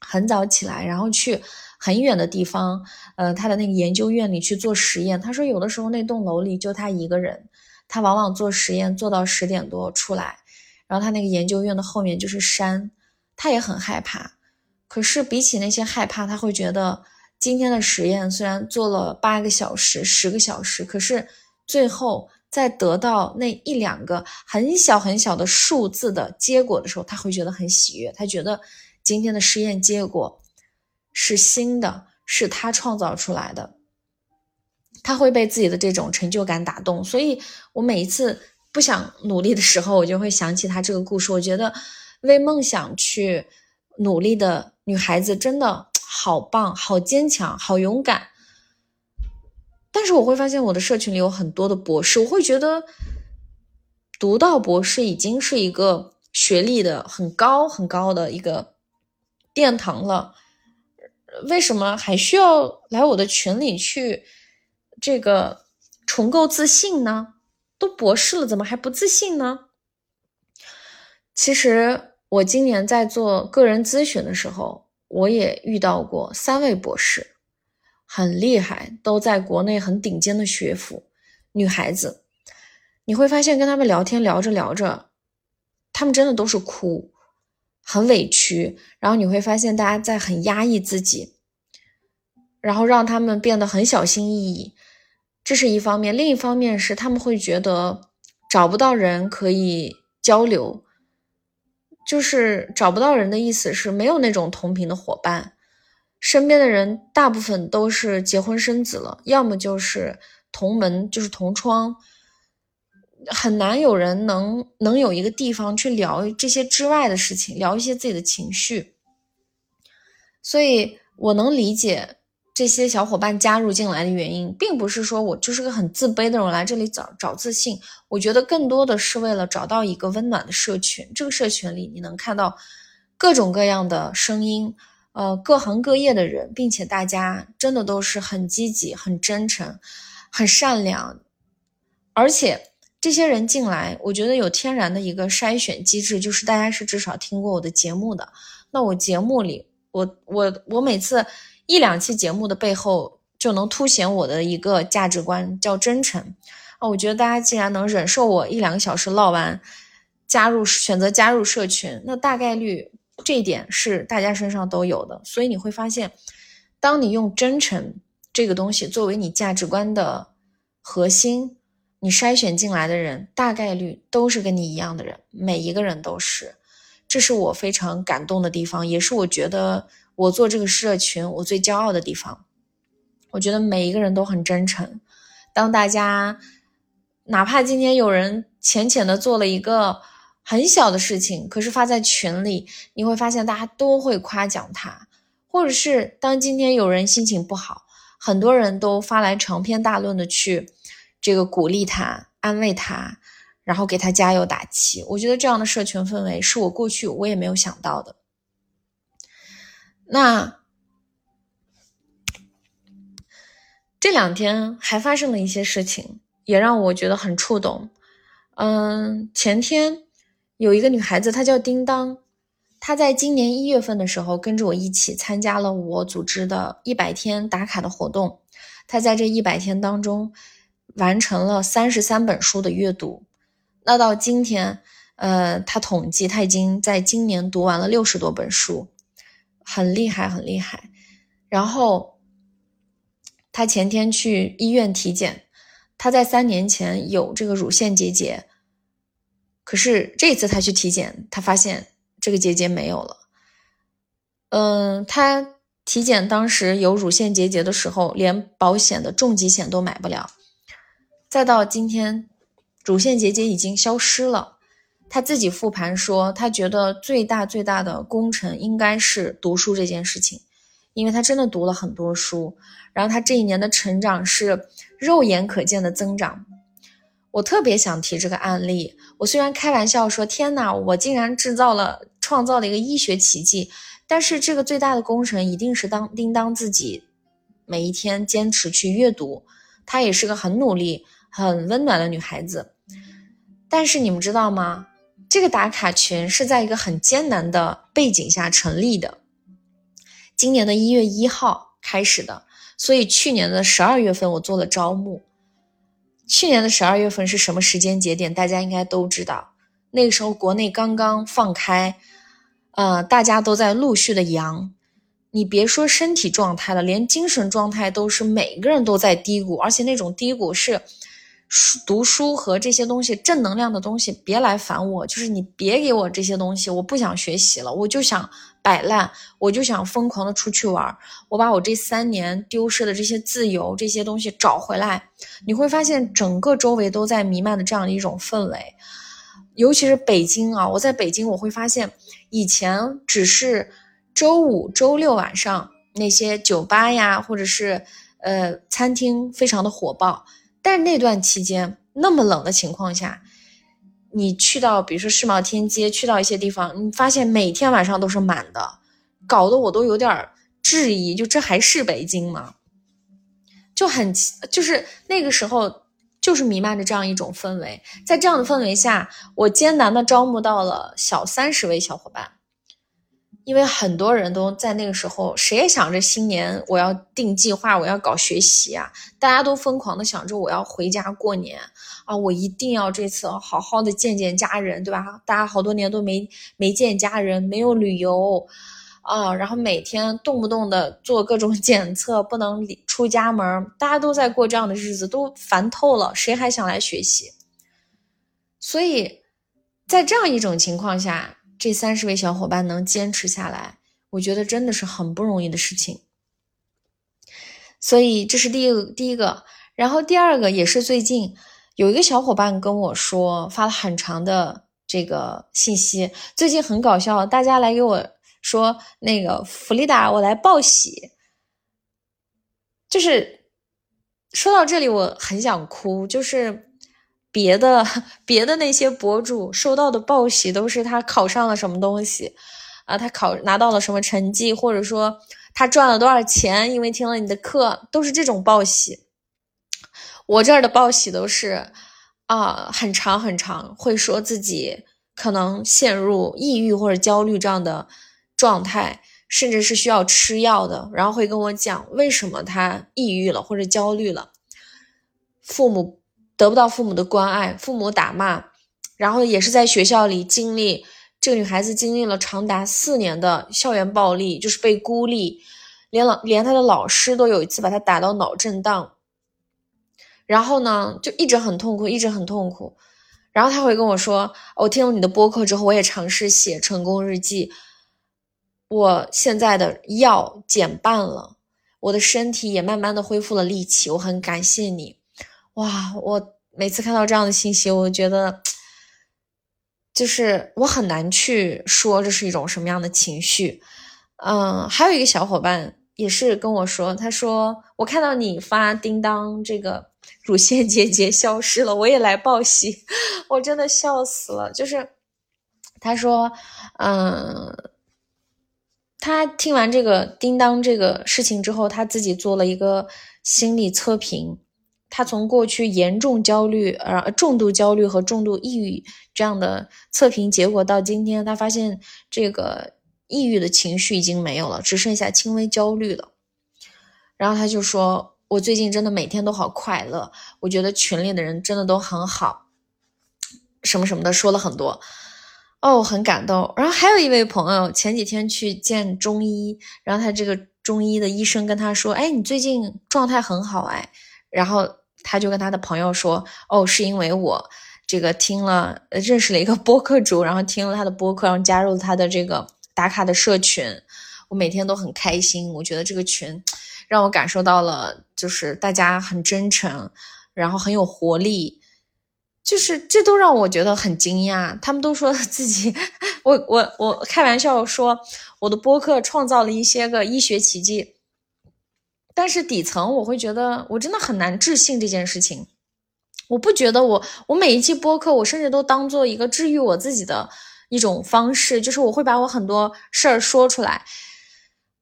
Speaker 1: 很早起来，然后去很远的地方，呃，他的那个研究院里去做实验。他说，有的时候那栋楼里就他一个人，他往往做实验做到十点多出来，然后他那个研究院的后面就是山，他也很害怕。可是比起那些害怕，他会觉得今天的实验虽然做了八个小时、十个小时，可是最后。在得到那一两个很小很小的数字的结果的时候，他会觉得很喜悦。他觉得今天的实验结果是新的，是他创造出来的，他会被自己的这种成就感打动。所以我每一次不想努力的时候，我就会想起他这个故事。我觉得为梦想去努力的女孩子真的好棒，好坚强，好勇敢。但是我会发现我的社群里有很多的博士，我会觉得读到博士已经是一个学历的很高很高的一个殿堂了，为什么还需要来我的群里去这个重构自信呢？都博士了，怎么还不自信呢？其实我今年在做个人咨询的时候，我也遇到过三位博士。很厉害，都在国内很顶尖的学府。女孩子，你会发现跟他们聊天聊着聊着，他们真的都是哭，很委屈。然后你会发现大家在很压抑自己，然后让他们变得很小心翼翼。这是一方面，另一方面是他们会觉得找不到人可以交流，就是找不到人的意思是没有那种同频的伙伴。身边的人大部分都是结婚生子了，要么就是同门，就是同窗，很难有人能能有一个地方去聊这些之外的事情，聊一些自己的情绪。所以我能理解这些小伙伴加入进来的原因，并不是说我就是个很自卑的人来这里找找自信，我觉得更多的是为了找到一个温暖的社群。这个社群里，你能看到各种各样的声音。呃，各行各业的人，并且大家真的都是很积极、很真诚、很善良，而且这些人进来，我觉得有天然的一个筛选机制，就是大家是至少听过我的节目的。那我节目里，我我我每次一两期节目的背后，就能凸显我的一个价值观，叫真诚啊。我觉得大家既然能忍受我一两个小时唠完，加入选择加入社群，那大概率。这一点是大家身上都有的，所以你会发现，当你用真诚这个东西作为你价值观的核心，你筛选进来的人大概率都是跟你一样的人，每一个人都是。这是我非常感动的地方，也是我觉得我做这个社群我最骄傲的地方。我觉得每一个人都很真诚。当大家哪怕今天有人浅浅的做了一个。很小的事情，可是发在群里，你会发现大家都会夸奖他，或者是当今天有人心情不好，很多人都发来长篇大论的去这个鼓励他、安慰他，然后给他加油打气。我觉得这样的社群氛围是我过去我也没有想到的。那这两天还发生了一些事情，也让我觉得很触动。嗯，前天。有一个女孩子，她叫叮当，她在今年一月份的时候跟着我一起参加了我组织的一百天打卡的活动。她在这一百天当中完成了三十三本书的阅读。那到今天，呃，她统计她已经在今年读完了六十多本书。很厉害，很厉害。然后他前天去医院体检，他在三年前有这个乳腺结节，可是这次他去体检，他发现这个结节没有了。嗯，他体检当时有乳腺结节的时候，连保险的重疾险都买不了。再到今天，乳腺结节已经消失了。他自己复盘说，他觉得最大最大的功臣应该是读书这件事情，因为他真的读了很多书，然后他这一年的成长是肉眼可见的增长。我特别想提这个案例。我虽然开玩笑说，天哪，我竟然制造了、创造了一个医学奇迹，但是这个最大的功臣一定是当叮当自己每一天坚持去阅读。她也是个很努力、很温暖的女孩子。但是你们知道吗？这个打卡群是在一个很艰难的背景下成立的，今年的一月一号开始的，所以去年的十二月份我做了招募。去年的十二月份是什么时间节点？大家应该都知道，那个时候国内刚刚放开，呃，大家都在陆续的阳，你别说身体状态了，连精神状态都是每个人都在低谷，而且那种低谷是。书读书和这些东西，正能量的东西，别来烦我。就是你别给我这些东西，我不想学习了，我就想摆烂，我就想疯狂的出去玩。我把我这三年丢失的这些自由这些东西找回来。你会发现，整个周围都在弥漫的这样的一种氛围，尤其是北京啊！我在北京，我会发现，以前只是周五、周六晚上那些酒吧呀，或者是呃餐厅，非常的火爆。但是那段期间那么冷的情况下，你去到比如说世贸天阶，去到一些地方，你发现每天晚上都是满的，搞得我都有点质疑，就这还是北京吗？就很就是那个时候就是弥漫着这样一种氛围，在这样的氛围下，我艰难的招募到了小三十位小伙伴。因为很多人都在那个时候，谁也想着新年我要定计划，我要搞学习啊！大家都疯狂的想着我要回家过年啊，我一定要这次好好的见见家人，对吧？大家好多年都没没见家人，没有旅游啊，然后每天动不动的做各种 检测，不能出家门，大家都在过这样的日子，都烦透了，谁还想来学习？所以在这样一种情况下。这三十位小伙伴能坚持下来，我觉得真的是很不容易的事情。所以这是第一个，第一个。然后第二个也是最近有一个小伙伴跟我说，发了很长的这个信息。最近很搞笑，大家来给我说那个弗里达，我来报喜。就是说到这里，我很想哭，就是。别的别的那些博主收到的报喜都是他考上了什么东西，啊，他考拿到了什么成绩，或者说他赚了多少钱，因为听了你的课，都是这种报喜。我这儿的报喜都是啊，很长很长，会说自己可能陷入抑郁或者焦虑这样的状态，甚至是需要吃药的，然后会跟我讲为什么他抑郁了或者焦虑了，父母。得不到父母的关爱，父母打骂，然后也是在学校里经历。这个女孩子经历了长达四年的校园暴力，就是被孤立，连老连她的老师都有一次把她打到脑震荡。然后呢，就一直很痛苦，一直很痛苦。然后她会跟我说：“我听了你的播客之后，我也尝试写成功日记。我现在的药减半了，我的身体也慢慢的恢复了力气。我很感谢你。”哇，我每次看到这样的信息，我觉得就是我很难去说这是一种什么样的情绪。嗯，还有一个小伙伴也是跟我说，他说我看到你发叮当这个乳腺结节 消失了，我也来报喜，我真的笑死了。就是他说，嗯，他听完这个叮当这个事情之后，他自己做了一个心理测评。他从过去严重焦虑、呃重度焦虑和重度抑郁这样的测评结果，到今天他发现这个抑郁的情绪已经没有了，只剩下轻微焦虑了。然后他就说：“我最近真的每天都好快乐，我觉得群里的人真的都很好，什么什么的说了很多。”哦，很感动。然后还有一位朋友前几天去见中医，然后他这个中医的医生跟他说：“哎，你最近状态很好哎。”然后他就跟他的朋友说：“哦，是因为我这个听了认识了一个播客主，然后听了他的播客，然后加入他的这个打卡的社群，我每天都很开心。我觉得这个群让我感受到了，就是大家很真诚，然后很有活力。”就是这都让我觉得很惊讶，他们都说自己，我我我开玩笑说我的播客创造了一些个医学奇迹，但是底层我会觉得我真的很难置信这件事情，我不觉得我我每一期播客我甚至都当做一个治愈我自己的一种方式，就是我会把我很多事儿说出来。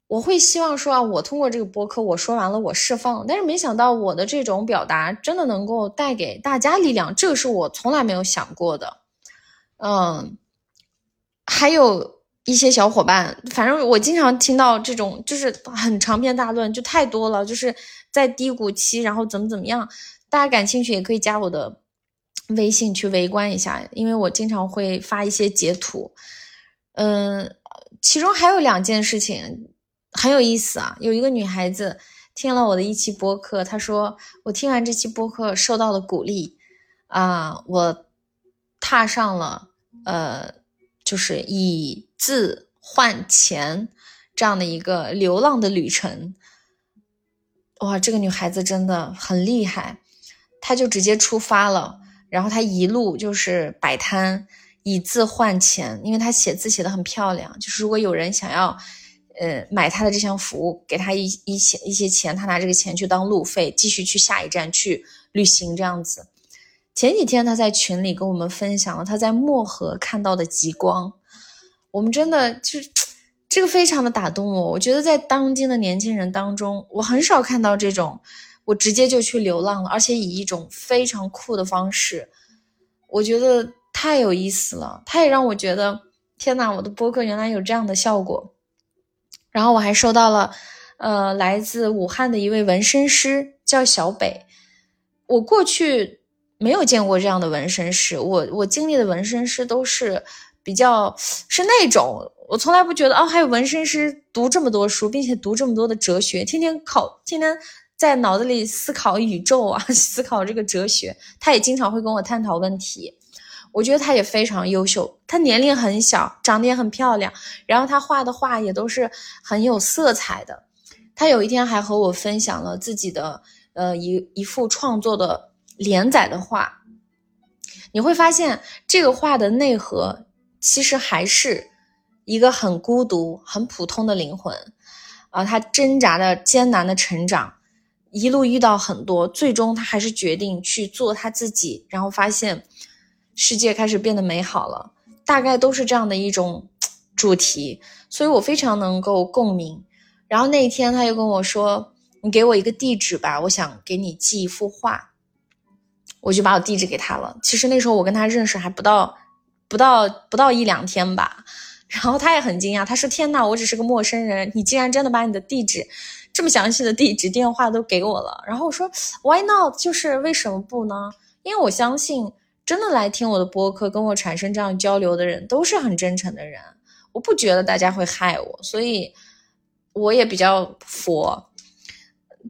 Speaker 1: 我会希望说啊，我通过这个播客，我说完了，我释放。但是没想到我的这种表达真的能够带给大家力量，这个是我从来没有想过的。嗯，还有一些小伙伴，反正我经常听到这种，就是很长篇大论，就太多了，就是在低谷期，然后怎么怎么样。大家感兴趣也可以加我的微信去围观一下，因为我经常会发一些截图。嗯，其中还有两件事情。很有意思啊！有一个女孩子听了我的一期播客，她说我听完这期播客受到了鼓励啊，我踏上了呃，就是以字换钱这样的一个流浪的旅程。哇，这个女孩子真的很厉害，她就直接出发了，然后她一路就是摆摊以字换钱，因为她写字写的很漂亮，就是如果有人想要。呃，买他的这项服务，给他一一些一些钱，他拿这个钱去当路费，继续去下一站去旅行这样子。前几天他在群里跟我们分享了他在漠河看到的极光，我们真的就是这个非常的打动我。我觉得在当今的年轻人当中，我很少看到这种，我直接就去流浪了，而且以一种非常酷的方式，我觉得太有意思了。他也让我觉得，天呐，我的播客原来有这样的效果。然后我还收到了，呃，来自武汉的一位纹身师，叫小北。我过去没有见过这样的纹身师，我我经历的纹身师都是比较是那种，我从来不觉得哦，还有纹身师读这么多书，并且读这么多的哲学，天天考，天天在脑子里思考宇宙啊，思考这个哲学。他也经常会跟我探讨问题。我觉得他也非常优秀，他年龄很小，长得也很漂亮，然后他画的画也都是很有色彩的。他有一天还和我分享了自己的呃一一幅创作的连载的画，你会发现这个画的内核其实还是一个很孤独、很普通的灵魂啊，他挣扎的艰难的成长，一路遇到很多，最终他还是决定去做他自己，然后发现。世界开始变得美好了，大概都是这样的一种主题，所以我非常能够共鸣。然后那一天他又跟我说：“你给我一个地址吧，我想给你寄一幅画。”我就把我地址给他了。其实那时候我跟他认识还不到不到不到一两天吧，然后他也很惊讶，他说：“天呐，我只是个陌生人，你竟然真的把你的地址这么详细的地址电话都给我了。”然后我说：“Why not？就是为什么不呢？因为我相信。”真的来听我的播客，跟我产生这样交流的人，都是很真诚的人。我不觉得大家会害我，所以我也比较佛，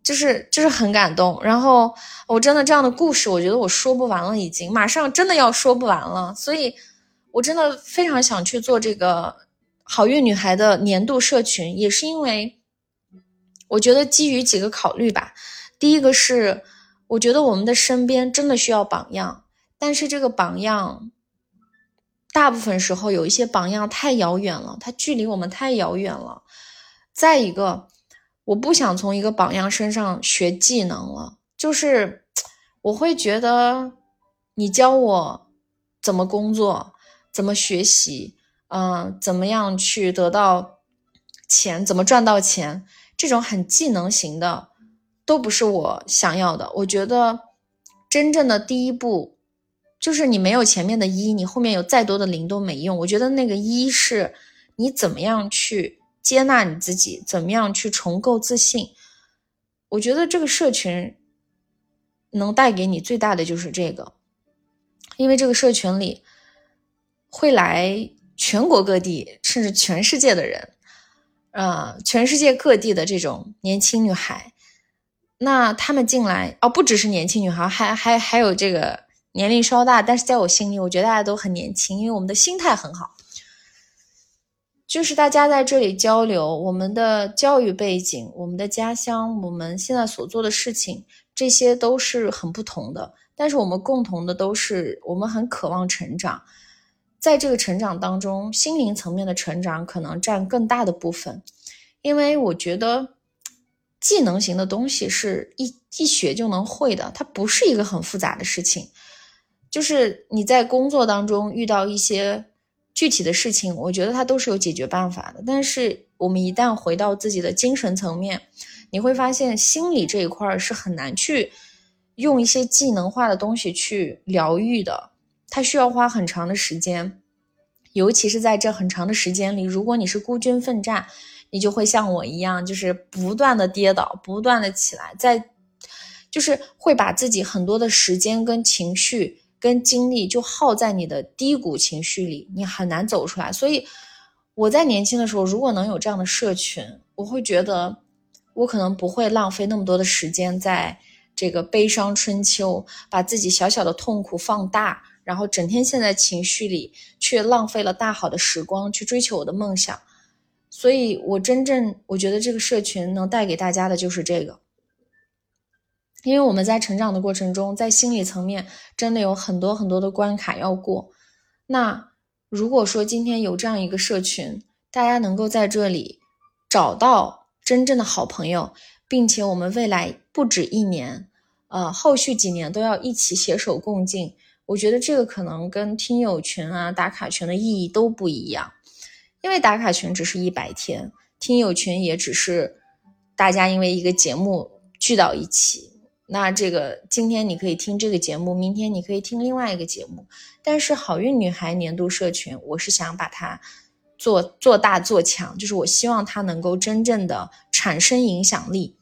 Speaker 1: 就是就是很感动。然后我真的这样的故事，我觉得我说不完了，已经马上真的要说不完了。所以我真的非常想去做这个好运女孩的年度社群，也是因为我觉得基于几个考虑吧。第一个是，我觉得我们的身边真的需要榜样。但是这个榜样，大部分时候有一些榜样太遥远了，它距离我们太遥远了。再一个，我不想从一个榜样身上学技能了，就是我会觉得你教我怎么工作，怎么学习，嗯，怎么样去得到钱，怎么赚到钱，这种很技能型的都不是我想要的。我觉得真正的第一步。就是你没有前面的一，你后面有再多的零都没用。我觉得那个一是你怎么样去接纳你自己，怎么样去重构自信。我觉得这个社群能带给你最大的就是这个，因为这个社群里会来全国各地甚至全世界的人，呃，全世界各地的这种年轻女孩，那他们进来哦，不只是年轻女孩，还还还有这个年龄稍大，但是在我心里，我觉得大家都很年轻，因为我们的心态很好。就是大家在这里交流，我们的教育背景、我们的家乡、我们现在所做的事情，这些都是很不同的。但是我们共同的都是，我们很渴望成长。在这个成长当中，心灵层面的成长可能占更大的部分。因为我觉得，技能型的东西是一一学就能会的，它不是一个很复杂的事情。就是你在工作当中遇到一些。具体的事情，我觉得它都是有解决办法的。但是我们一旦回到自己的精神层面，你会发现心理这一块是很难去用一些技能化的东西去疗愈的。它需要花很长的时间，尤其是在这很长的时间里，如果你是孤军奋战，你就会像我一样，就是不断的跌倒，不断的起来，在就是会把自己很多的时间跟情绪。跟精力就耗在你的低谷情绪里，你很难走出来。所以我在年轻的时候，如果能有这样的社群，我会觉得我可能不会浪费那么多的时间在这个悲伤春秋，把自己小小的痛苦放大，然后整天陷在情绪里，却浪费了大好的时光去追求我的梦想。所以，我真正我觉得这个社群能带给大家的就是这个。因为我们在成长的过程中，在心理层面真的有很多很多的关卡要过。那如果说今天有这样一个社群，大家能够在这里找到真正的好朋友，并且我们未来不止一年，呃，后续几年都要一起携手共进，我觉得这个可能跟听友群啊、打卡群的意义都不一样。因为打卡群只是一百天，听友群也只是大家因为一个节目聚到一起。那这个今天你可以听这个节目，明天你可以听另外一个节目。但是好运女孩年度社群，我是想把它做做大做强，就是我希望它能够真正的产生影响力。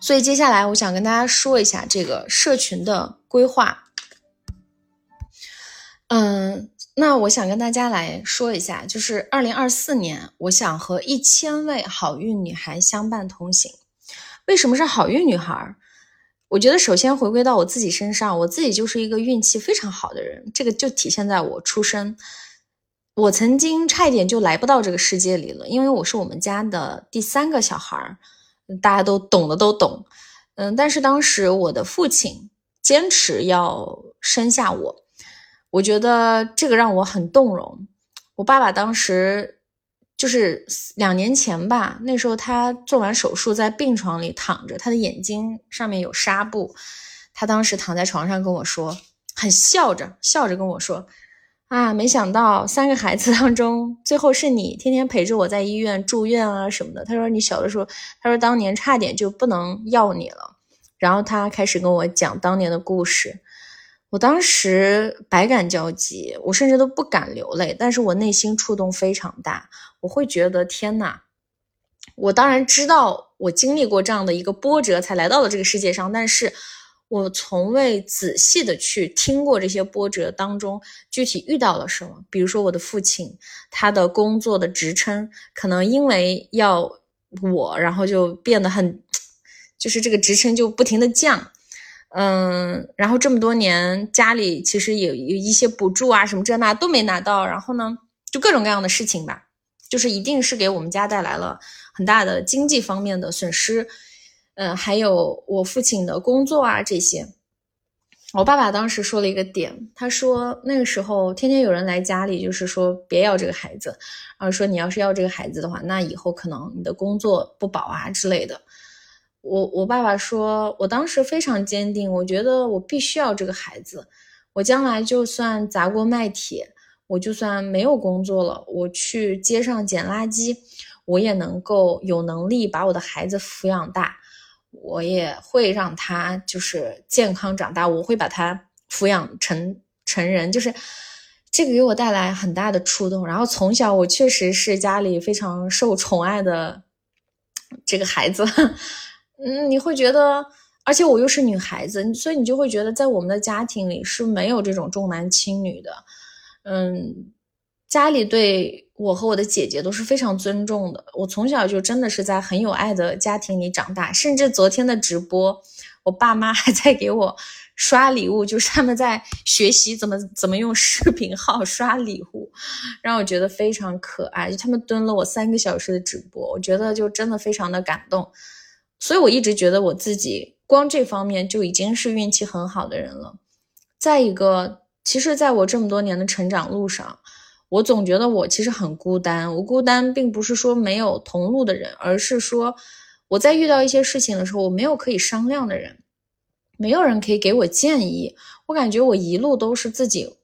Speaker 1: 所以接下来我想跟大家说一下这个社群的规划。嗯，那我想跟大家来说一下，就是二零二四年，我想和一千位好运女孩相伴同行。为什么是好运女孩？我觉得首先回归到我自己身上，我自己就是一个运气非常好的人。这个就体现在我出生，我曾经差一点就来不到这个世界里了，因为我是我们家的第三个小孩大家都懂的都懂。嗯，但是当时我的父亲坚持要生下我，我觉得这个让我很动容。我爸爸当时。就是两年前吧，那时候他做完手术，在病床里躺着，他的眼睛上面有纱布。他当时躺在床上跟我说，很笑着笑着跟我说：“啊，没想到三个孩子当中，最后是你天天陪着我在医院住院啊什么的。”他说：“你小的时候，他说当年差点就不能要你了。”然后他开始跟我讲当年的故事。我当时百感交集，我甚至都不敢流泪，但是我内心触动非常大。我会觉得天哪！我当然知道我经历过这样的一个波折，才来到了这个世界上，但是我从未仔细的去听过这些波折当中具体遇到了什么。比如说我的父亲，他的工作的职称可能因为要我，然后就变得很，就是这个职称就不停的降。嗯，然后这么多年家里其实有有一些补助啊，什么这那都没拿到，然后呢，就各种各样的事情吧，就是一定是给我们家带来了很大的经济方面的损失。嗯，还有我父亲的工作啊这些，我爸爸当时说了一个点，他说那个时候天天有人来家里，就是说别要这个孩子，然后说你要是要这个孩子的话，那以后可能你的工作不保啊之类的。我我爸爸说，我当时非常坚定，我觉得我必须要这个孩子，我将来就算砸锅卖铁，我就算没有工作了，我去街上捡垃圾，我也能够有能力把我的孩子抚养大，我也会让他就是健康长大，我会把他抚养成成人，就是这个给我带来很大的触动。然后从小我确实是家里非常受宠爱的这个孩子。嗯，你会觉得，而且我又是女孩子，所以你就会觉得，在我们的家庭里是没有这种重男轻女的。嗯，家里对我和我的姐姐都是非常尊重的。我从小就真的是在很有爱的家庭里长大，甚至昨天的直播，我爸妈还在给我刷礼物，就是他们在学习怎么怎么用视频号刷礼物，让我觉得非常可爱。就他们蹲了我三个小时的直播，我觉得就真的非常的感动。所以我一直觉得我自己光这方面就已经是运气很好的人了。再一个。其实，在我这么多年的成长路上，我总觉得我其实很孤单。我孤单，并不是说没有同路的人，而是说我在遇到一些事情的时候，我没有可以商量的人，没有人可以给我建议。我感觉我一路都是自己，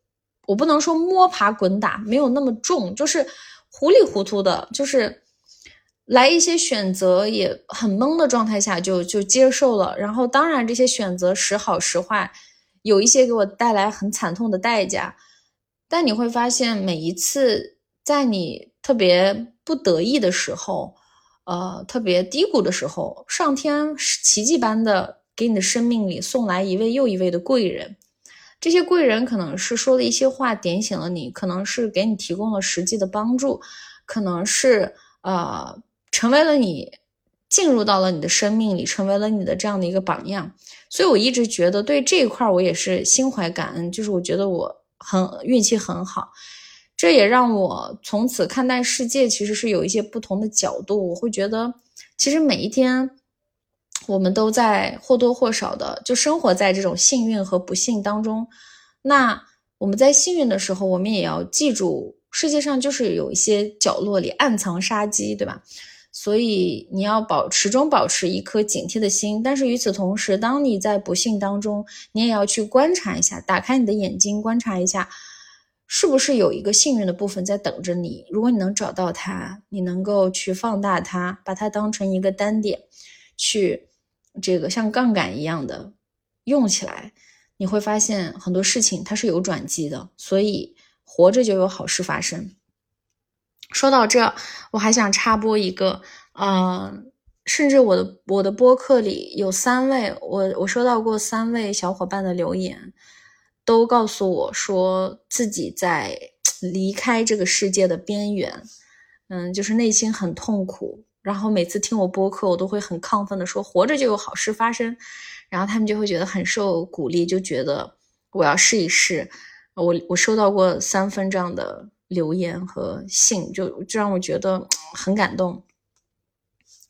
Speaker 1: 我不能说摸爬滚打，没有那么重，就是糊里糊涂的，就是来一些选择也很懵的状态下就就接受了。然后，当然这些选择时好时坏。有一些给我带来很惨痛的代价，但你会发现，每一次在你特别不得意的时候，呃，特别低谷的时候，上天奇迹般的给你的生命里送来一位又一位的贵人。这些贵人可能是说了一些话点醒了你，可能是给你提供了实际的帮助，可能是呃成为了你进入到了你的生命里，成为了你的这样的一个榜样。所以，我一直觉得对这一块，我也是心怀感恩。就是我觉得我很运气很好，这也让我从此看待世界其实是有一些不同的角度。我会觉得，其实每一天我们都在或多或少的就生活在这种幸运和不幸当中。那我们在幸运的时候，我们也要记住，世界上就是有一些角落里暗藏杀机，对吧？所以你要保始终保持一颗警惕的心，但是与此同时，当你在不幸当中，你也要去观察一下，打开你的眼睛，观察一下，是不是有一个幸运的部分在等着你。如果你能找到它，你能够去放大它，把它当成一个单点，去这个像杠杆一样的用起来，你会发现很多事情它是有转机的。所以活着就有好事发生。说到这，我还想插播一个，嗯，甚至我的我的播客里有三位，我我收到过三位小伙伴的留言，都告诉我说自己在离开这个世界的边缘，嗯，就是内心很痛苦，然后每次听我播客，我都会很亢奋的说活着就有好事发生，然后他们就会觉得很受鼓励，就觉得我要试一试，我我收到过三分这样的。留言和信就就让我觉得很感动，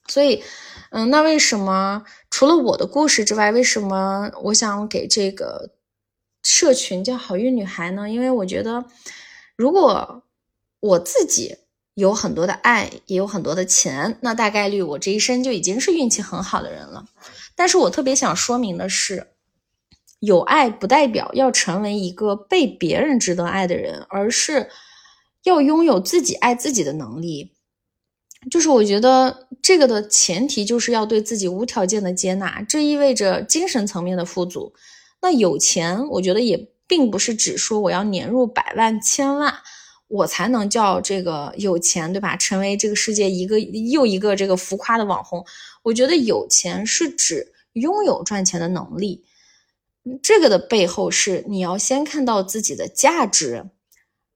Speaker 1: 所以，嗯，那为什么除了我的故事之外，为什么我想给这个社群叫好运女孩呢？因为我觉得，如果我自己有很多的爱，也有很多的钱，那大概率我这一生就已经是运气很好的人了。但是我特别想说明的是，有爱不代表要成为一个被别人值得爱的人，而是。要拥有自己爱自己的能力，就是我觉得这个的前提就是要对自己无条件的接纳，这意味着精神层面的富足。那有钱，我觉得也并不是只说我要年入百万千万，我才能叫这个有钱，对吧？成为这个世界一个又一个这个浮夸的网红。我觉得有钱是指拥有赚钱的能力，这个的背后是你要先看到自己的价值，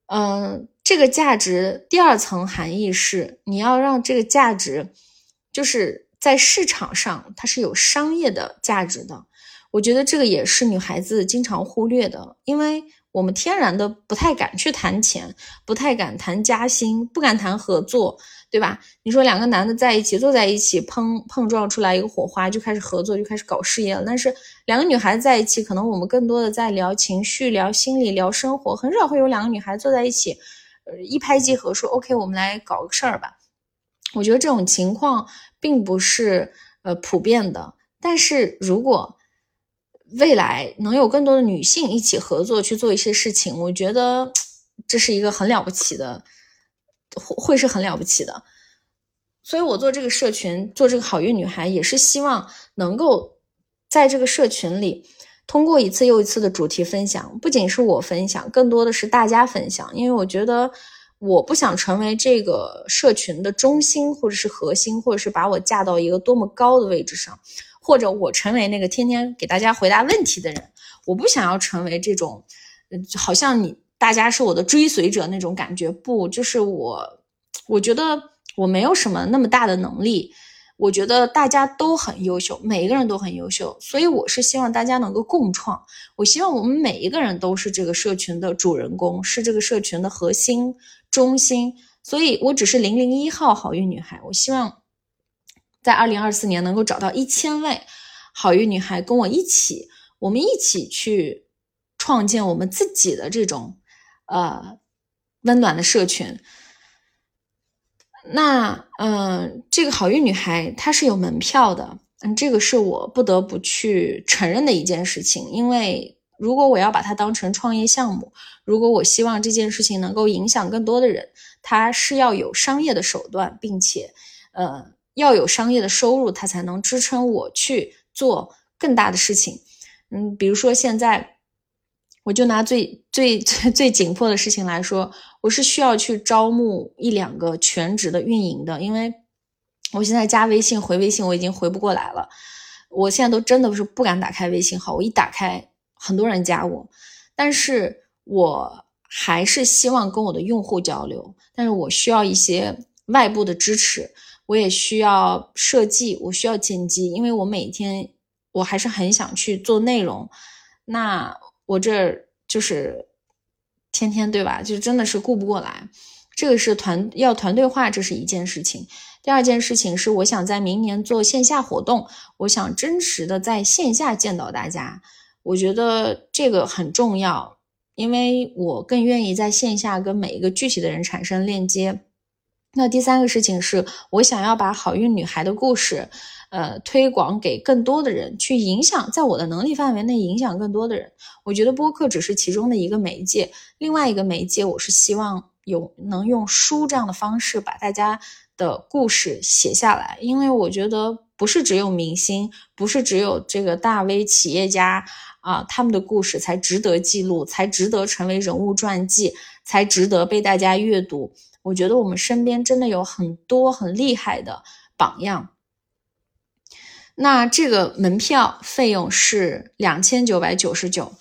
Speaker 1: 嗯。这个价值第二层含义是，你要让这个价值，就是在市场上它是有商业的价值的。我觉得这个也是女孩子经常忽略的，因为我们天然的不太敢去谈钱，不太敢谈加薪，不敢谈合作。对吧？你说两个男的在一起坐在一起碰碰撞出来一个火花，就开始合作，就开始搞事业了。但是两个女孩子在一起，可能我们更多的在聊情绪、聊心理、聊生活，很少会有两个女孩子坐在一起，一拍即合，说 OK，我们来搞个事儿吧。我觉得这种情况并不是呃普遍的。但是如果未来能有更多的女性一起合作去做一些事情，我觉得这是一个很了不起的。会会是很了不起的，所以我做这个社群，做这个好运女孩，也是希望能够在这个社群里，通过一次又一次的主题分享，不仅是我分享，更多的是大家分享。因为我觉得，我不想成为这个社群的中心，或者是核心，或者是把我架到一个多么高的位置上，或者我成为那个天天给大家回答问题的人。我不想要成为这种，好像你。大家是我的追随者那种感觉，不，就是我，我觉得我没有什么那么大的能力。我觉得大家都很优秀，每一个人都很优秀，所以我是希望大家能够共创。我希望我们每一个人都是这个社群的主人公，是这个社群的核心中心。所以我只是零零一号好运女孩。我希望在二零二四年能够找到一千位好运女孩，跟我一起，我们一起去创建我们自己的这种呃温暖的社群。那，嗯，这个好运女孩她是有门票的，嗯，这个是我不得不去承认的一件事情。因为如果我要把它当成创业项目，如果我希望这件事情能够影响更多的人，它是要有商业的手段，并且，呃，要有商业的收入，它才能支撑我去做更大的事情。嗯，比如说现在。我就拿最最 最最紧迫的事情来说，我是需要去招募一两个全职的运营的，因为我现在加微信回微信我已经回不过来了，我现在都真的是不敢打开微信号，我一打开很多人加我，但是我还是希望跟我的用户交流，但是我需要一些外部的支持，我也需要设计，我需要剪辑，因为我每天我还是很想去做内容，那。我这就是天天对吧？就真的是顾不过来。这个是团要团队化，这是一件事情。第二件事情是，我想在明年做线下活动，我想真实的在线下见到大家。我觉得这个很重要，因为我更愿意在线下跟每一个具体的人产生链接。那第三个事情是我想要把好运女孩的故事。呃，推广给更多的人，去影响，在我的能力范围内影响更多的人。我觉得播客只是其中的一个媒介，另外一个媒介，我是希望有能用书这样的方式把大家的故事写下来，因为我觉得不是只有明星，不是只有这个大 V 企业家啊，他们的故事才值得记录，才值得成为人物传记，才值得被大家阅读。我觉得我们身边真的有很多很厉害的榜样。那这个门票费用是两千九百九十九，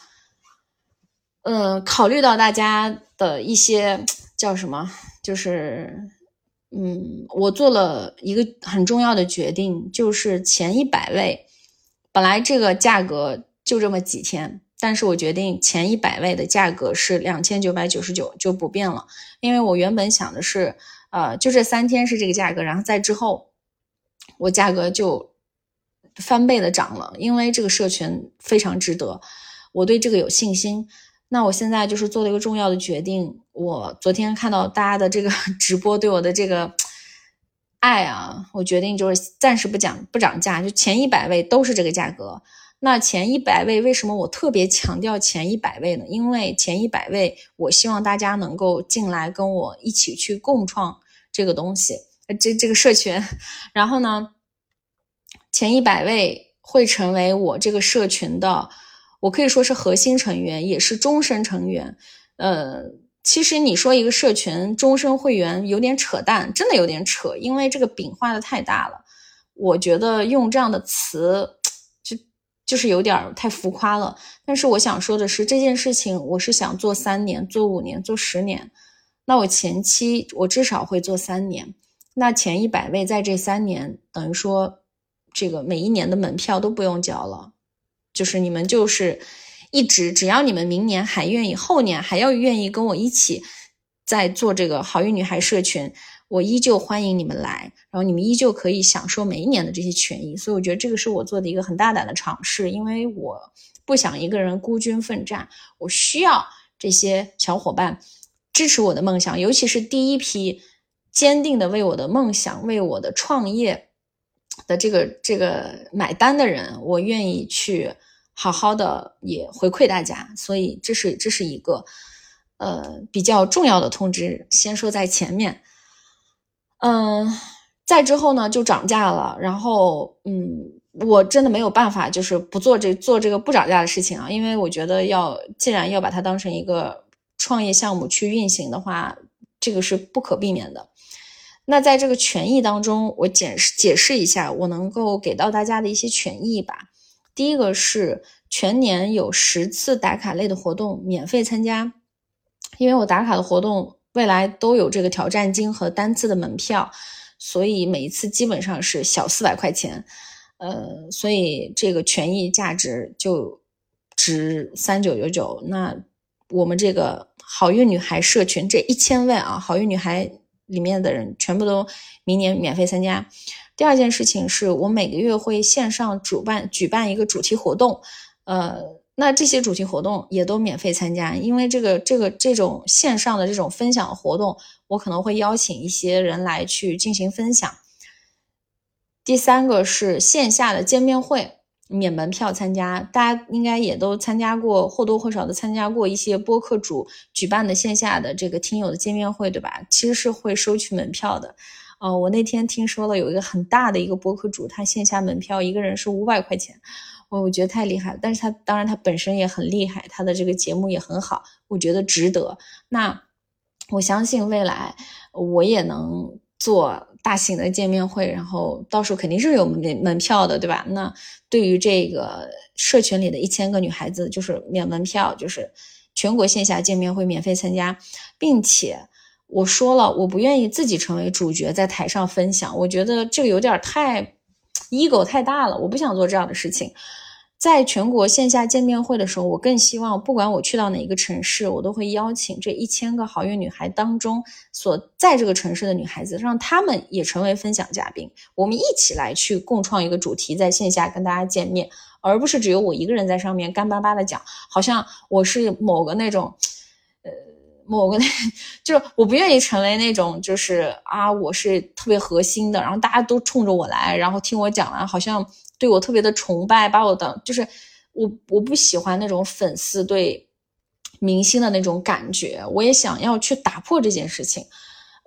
Speaker 1: 呃，考虑到大家的一些叫什么，就是，嗯，我做了一个很重要的决定，就是前一百位，本来这个价格就这么几天，但是我决定前一百位的价格是两千九百九十九，就不变了，因为我原本想的是，呃，就这三天是这个价格，然后在之后，我价格就。翻倍的涨了，因为这个社群非常值得，我对这个有信心。那我现在就是做了一个重要的决定，我昨天看到大家的这个 直播对我的这个爱啊，我决定就是暂时不讲不涨价，就前一百位都是这个价格。那前一百位为什么我特别强调前一百位呢？因为前一百位，我希望大家能够进来跟我一起去共创这个东西，这这个社群。然后呢？前一百位会成为我这个社群的，我可以说是核心成员，也是终身成员。呃，其实你说一个社群终身会员有点扯淡，真的有点扯，因为这个饼画的太大了。我觉得用这样的词就就是有点太浮夸了。但是我想说的是，这件事情我是想做三年、做五年、做十年。那我前期我至少会做三年。那前一百位在这三年，等于说。这个每一年的门票都不用交了，就是你们就是一直，只要你们明年还愿意，后年还要愿意跟我一起在做这个好运女孩社群，我依旧欢迎你们来，然后你们依旧可以享受每一年的这些权益。所以我觉得这个是我做的一个很大胆的尝试，因为我不想一个人孤军奋战，我需要这些小伙伴支持我的梦想，尤其是第一批坚定的为我的梦想、为我的创业。的这个这个买单的人，我愿意去好好的也回馈大家，所以这是这是一个呃比较重要的通知，先说在前面。嗯，再之后呢就涨价了，然后嗯，我真的没有办法，就是不做这做这个不涨价的事情啊，因为我觉得要既然要把它当成一个创业项目去运行的话，这个是不可避免的。那在这个权益当中，我解释解释一下，我能够给到大家的一些权益吧。第一个是全年有十次打卡类的活动免费参加，因为我打卡的活动未来都有这个挑战金和单次的门票，所以每一次基本上是小四百块钱，呃，所以这个权益价值就值三九九九。那我们这个好运女孩社群这一千位啊，好运女孩里面的人全部都明年免费参加。第二件事情是我每个月会线上主办举办一个主题活动，呃。那这些主题活动也都免费参加，因为这个这个这种线上的这种分享活动，我可能会邀请一些人来去进行分享。第三个是线下的见面会，免门票参加，大家应该也都参加过，或多或少的参加过一些播客主举办的线下的这个听友的见面会，对吧？其实是会收取门票的。呃，我那天听说了有一个很大的一个播客主，他线下门票一个人是五百块钱。我我觉得太厉害了，但是他当然他本身也很厉害，他的这个节目也很好，我觉得值得。那我相信未来我也能做大型的见面会，然后到时候肯定是有门门票的，对吧？那对于这个社群里的一千个女孩子，就是免门票，就是全国线下见面会免费参加，并且我说了，我不愿意自己成为主角在台上分享，我觉得这个有点太。ego 太大了，我不想做这样的事情。在全国线下见面会的时候，我更希望，不管我去到哪一个城市，我都会邀请这一千个好运女孩当中所在这个城市的女孩子，让她们也成为分享嘉宾，我们一起来去共创一个主题，在线下跟大家见面，而不是只有我一个人在上面干巴巴的讲，好像我是某个那种。呃某个那，就是我不愿意成为那种，就是啊，我是特别核心的，然后大家都冲着我来，然后听我讲完，好像对我特别的崇拜，把我当就是我我不喜欢那种粉丝对明星的那种感觉，我也想要去打破这件事情。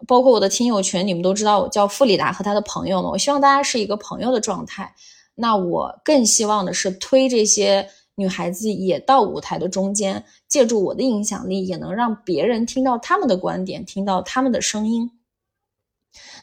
Speaker 1: 包括我的听友群，你们都知道我叫弗里达和他的朋友们，我希望大家是一个朋友的状态。那我更希望的是推这些。女孩子也到舞台的中间，借助我的影响力，也能让别人听到他们的观点，听到他们的声音。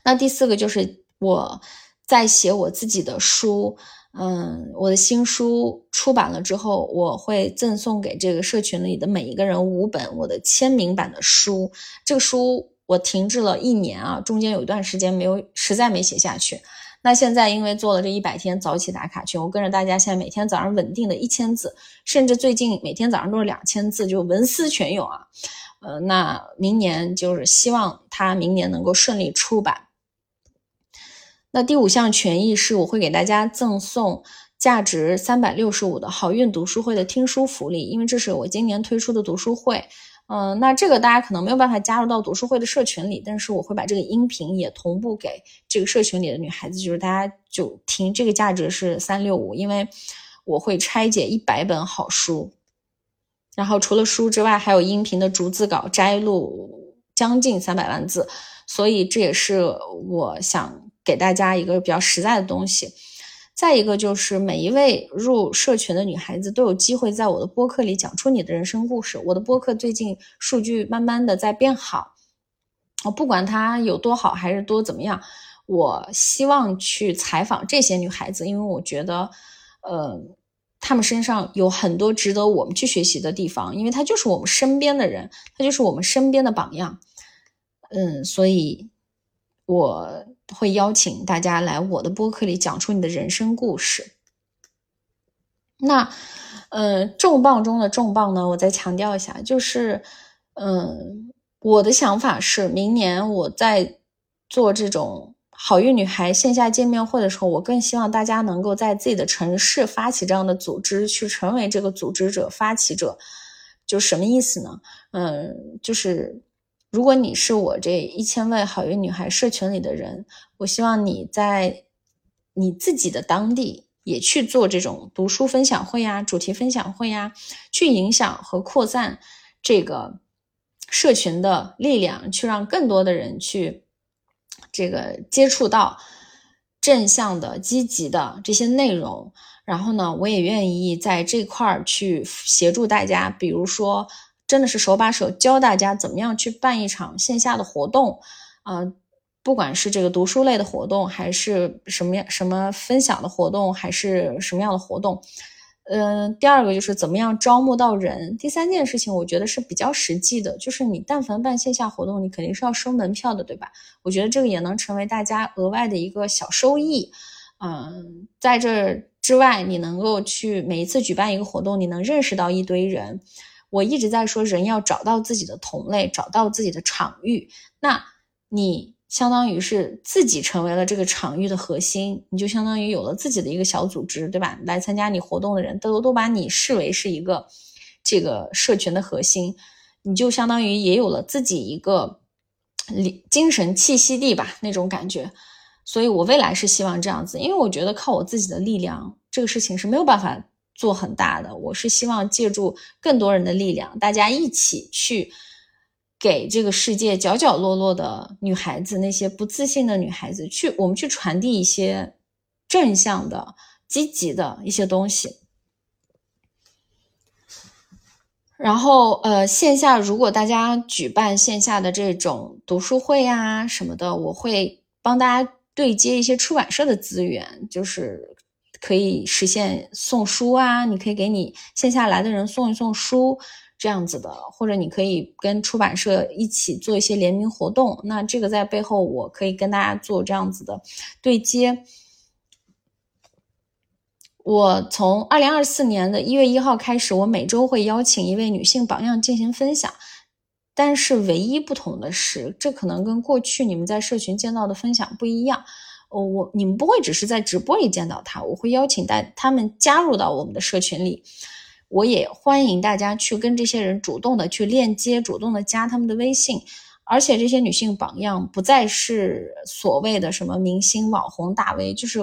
Speaker 1: 那第四个就是我在写我自己的书，嗯，我的新书出版了之后，我会赠送给这个社群里的每一个人五本我的签名版的书。这个书我停滞了一年啊，中间有一段时间没有，实在没写下去。那现在因为做了这一百天早起打卡群，我跟着大家现在每天早上稳定的一千字，甚至最近每天早上都是两千字，就文思泉涌啊。呃，那明年就是希望它明年能够顺利出版。那第五项权益是我会给大家赠送价值三百六十五的好运读书会的听书福利，因为这是我今年推出的读书会。嗯，那这个大家可能没有办法加入到读书会的社群里，但是我会把这个音频也同步给这个社群里的女孩子，就是大家就听这个价值是三六五，因为我会拆解一百本好书，然后除了书之外，还有音频的逐字稿摘录将近三百万字，所以这也是我想给大家一个比较实在的东西。再一个就是每一位入社群的女孩子都有机会在我的播客里讲出你的人生故事。我的播客最近数据慢慢的在变好，我不管它有多好还是多怎么样，我希望去采访这些女孩子，因为我觉得，呃，她们身上有很多值得我们去学习的地方，因为她就是我们身边的人，她就是我们身边的榜样。嗯，所以，我。会邀请大家来我的播客里讲出你的人生故事。那，呃，重磅中的重磅呢？我再强调一下，就是，嗯，我的想法是，明年我在做这种好运女孩线下见面会的时候，我更希望大家能够在自己的城市发起这样的组织，去成为这个组织者、发起者。就什么意思呢？嗯，就是。如果你是我这一千位好运女孩社群里的人，我希望你在你自己的当地也去做这种读书分享会呀、主题分享会呀，去影响和扩散这个社群的力量，去让更多的人去这个接触到正向的、积极的这些内容。然后呢，我也愿意在这块儿去协助大家，比如说。真的是手把手教大家怎么样去办一场线下的活动，啊，不管是这个读书类的活动，还是什么样什么分享的活动，还是什么样的活动，嗯，第二个就是怎么样招募到人。第三件事情，我觉得是比较实际的，就是你但凡办线下活动，你肯定是要收门票的，对吧？我觉得这个也能成为大家额外的一个小收益。嗯，在这之外，你能够去每一次举办一个活动，你能认识到一堆人。我一直在说，人要找到自己的同类，找到自己的场域。那你。相当于是自己成为了这个场域的核心，你就相当于有了自己的一个小组织，对吧？来参加你活动的人都都把你视为是一个这个社群的核心，你就相当于也有了自己一个精神栖息地吧，那种感觉。所以我未来是希望这样子，因为我觉得靠我自己的力量，这个事情是没有办法做很大的。我是希望借助更多人的力量，大家一起去。给这个世界角角落落的女孩子，那些不自信的女孩子，去我们去传递一些正向的、积极的一些东西。然后，呃，线下如果大家举办线下的这种读书会呀什么的，我会帮大家对接一些出版社的资源，就是可以实现送书啊，你可以给你线下来的人送一送书。这样子的，或者你可以跟出版社一起做一些联名活动。那这个在背后，我可以跟大家做这样子的对接。我从二零二四年的一月一号开始，我每周会邀请一位女性榜样进行分享。但是唯一不同的是，这可能跟过去你们在社群见到的分享不一样。哦，我你们不会只是在直播里见到他，我会邀请带他们加入到我们的社群里。我也欢迎大家去跟这些人主动的去链接，主动的加他们的微信，而且这些女性榜样不再是所谓的什么明星、网红、大 V，就是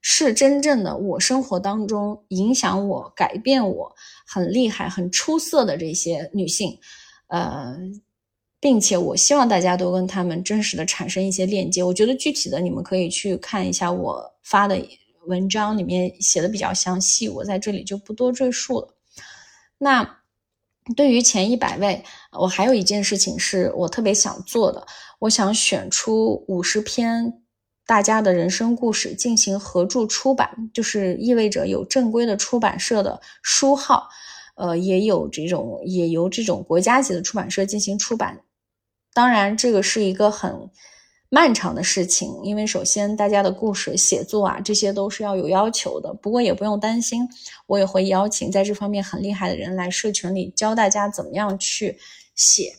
Speaker 1: 是真正的我生活当中影响我、改变我很厉害、很出色的这些女性，呃，并且我希望大家都跟他们真实的产生一些链接。我觉得具体的你们可以去看一下我发的。文章里面写的比较详细，我在这里就不多赘述了。那对于前一百位，我还有一件事情是我特别想做的，我想选出五十篇大家的人生故事进行合著出版，就是意味着有正规的出版社的书号，呃，也有这种也由这种国家级的出版社进行出版。当然，这个是一个很。漫长的事情，因为首先大家的故事写作啊，这些都是要有要求的。不过也不用担心，我也会邀请在这方面很厉害的人来社群里教大家怎么样去写。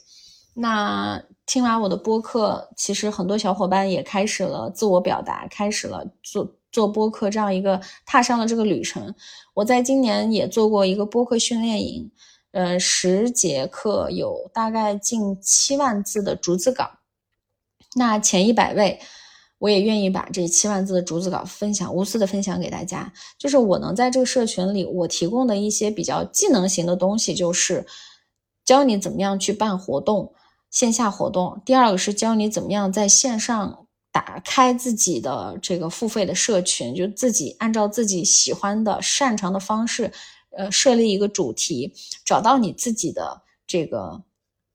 Speaker 1: 那听完我的播客，其实很多小伙伴也开始了自我表达，开始了做做播客这样一个踏上了这个旅程。我在今年也做过一个播客训练营，呃，十节课有大概近七万字的逐字稿。那前一百位，我也愿意把这七万字的逐字稿分享，无私的分享给大家。就是我能在这个社群里，我提供的一些比较技能型的东西，就是教你怎么样去办活动，线下活动。第二个是教你怎么样在线上打开自己的这个付费的社群，就自己按照自己喜欢的、擅长的方式，呃，设立一个主题，找到你自己的这个。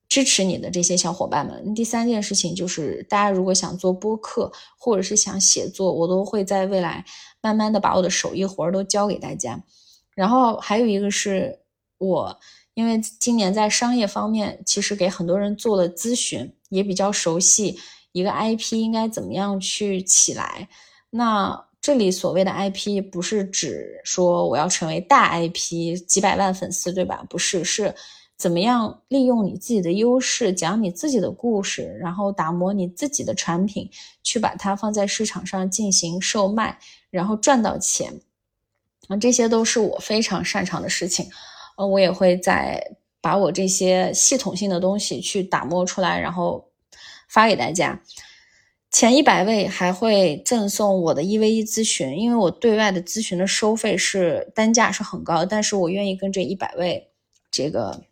Speaker 1: 支持你的这些小伙伴们。第三件事情就是，大家如果想做播客，或者是想写作，我都会在未来慢慢的把我的手艺活儿都教给大家。然后还有一个是我，因为今年在商业方面，其实给很多人做了咨询，也比较熟悉一个 IP 应该怎么样去起来。那这里所谓的 IP，不是指说我要成为大 IP，几百万粉丝，对吧？不是，是。怎么样利用你自己的优势，讲你自己的故事，然后打磨你自己的产品，去把它放在市场上进行售卖，然后赚到钱，啊，这些都是我非常擅长的事情。呃，我也会在把我这些系统性的东西去打磨出来，然后发给大家。前一百位还会赠送我的一 v 一咨询，因为我对外的咨询的收费是单价是很高，但是我愿意跟这一百位这个。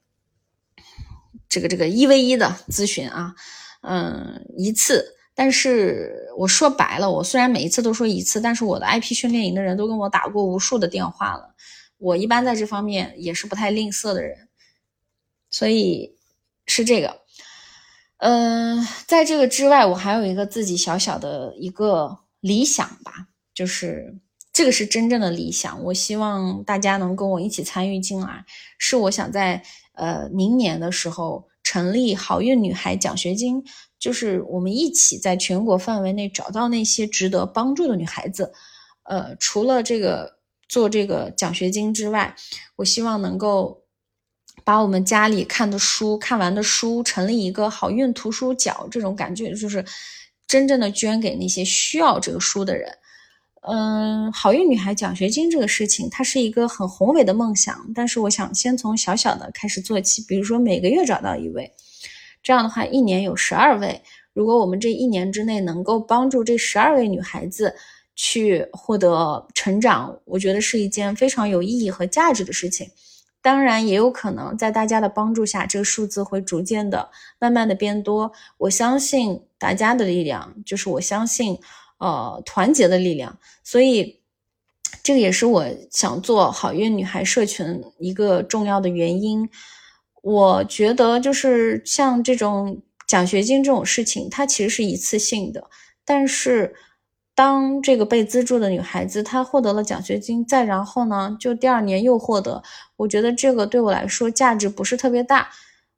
Speaker 1: 这个这个一 v 一的咨询啊，嗯，一次。但是我说白了，我虽然每一次都说一次，但是我的 IP 训练营的人都跟我打过无数的电话了。我一般在这方面也是不太吝啬的人，所以是这个。嗯，在这个之外，我还有一个自己小小的一个理想吧，就是。这个是真正的理想。我希望大家能跟我一起参与进来，是我想在呃明年的时候成立好运女孩奖学金，就是我们一起在全国范围内找到那些值得帮助的女孩子。呃，除了这个做这个奖学金之外，我希望能够把我们家里看的书看完的书，成立一个好运图书角，这种感觉就是真正的捐给那些需要这个书的人。嗯，好运女孩奖学金这个事情，它是一个很宏伟的梦想，但是我想先从小小的开始做起，比如说每个月找到一位，这样的话一年有十二位，如果我们这一年之内能够帮助这十二位女孩子。去获得成长，我觉得是一件非常有意义和价值的事情。当然，也有可能在大家的帮助下，这个数字会逐渐的、慢慢的变多。我相信大家的力量，就是我相信，呃，团结的力量。所以，这个也是我想做好运女孩社群一个重要的原因。我觉得，就是像这种奖学金这种事情，它其实是一次性的，但是。当这个被资助的女孩子她获得了奖学金，再然后呢，就第二年又获得，我觉得这个对我来说价值不是特别大。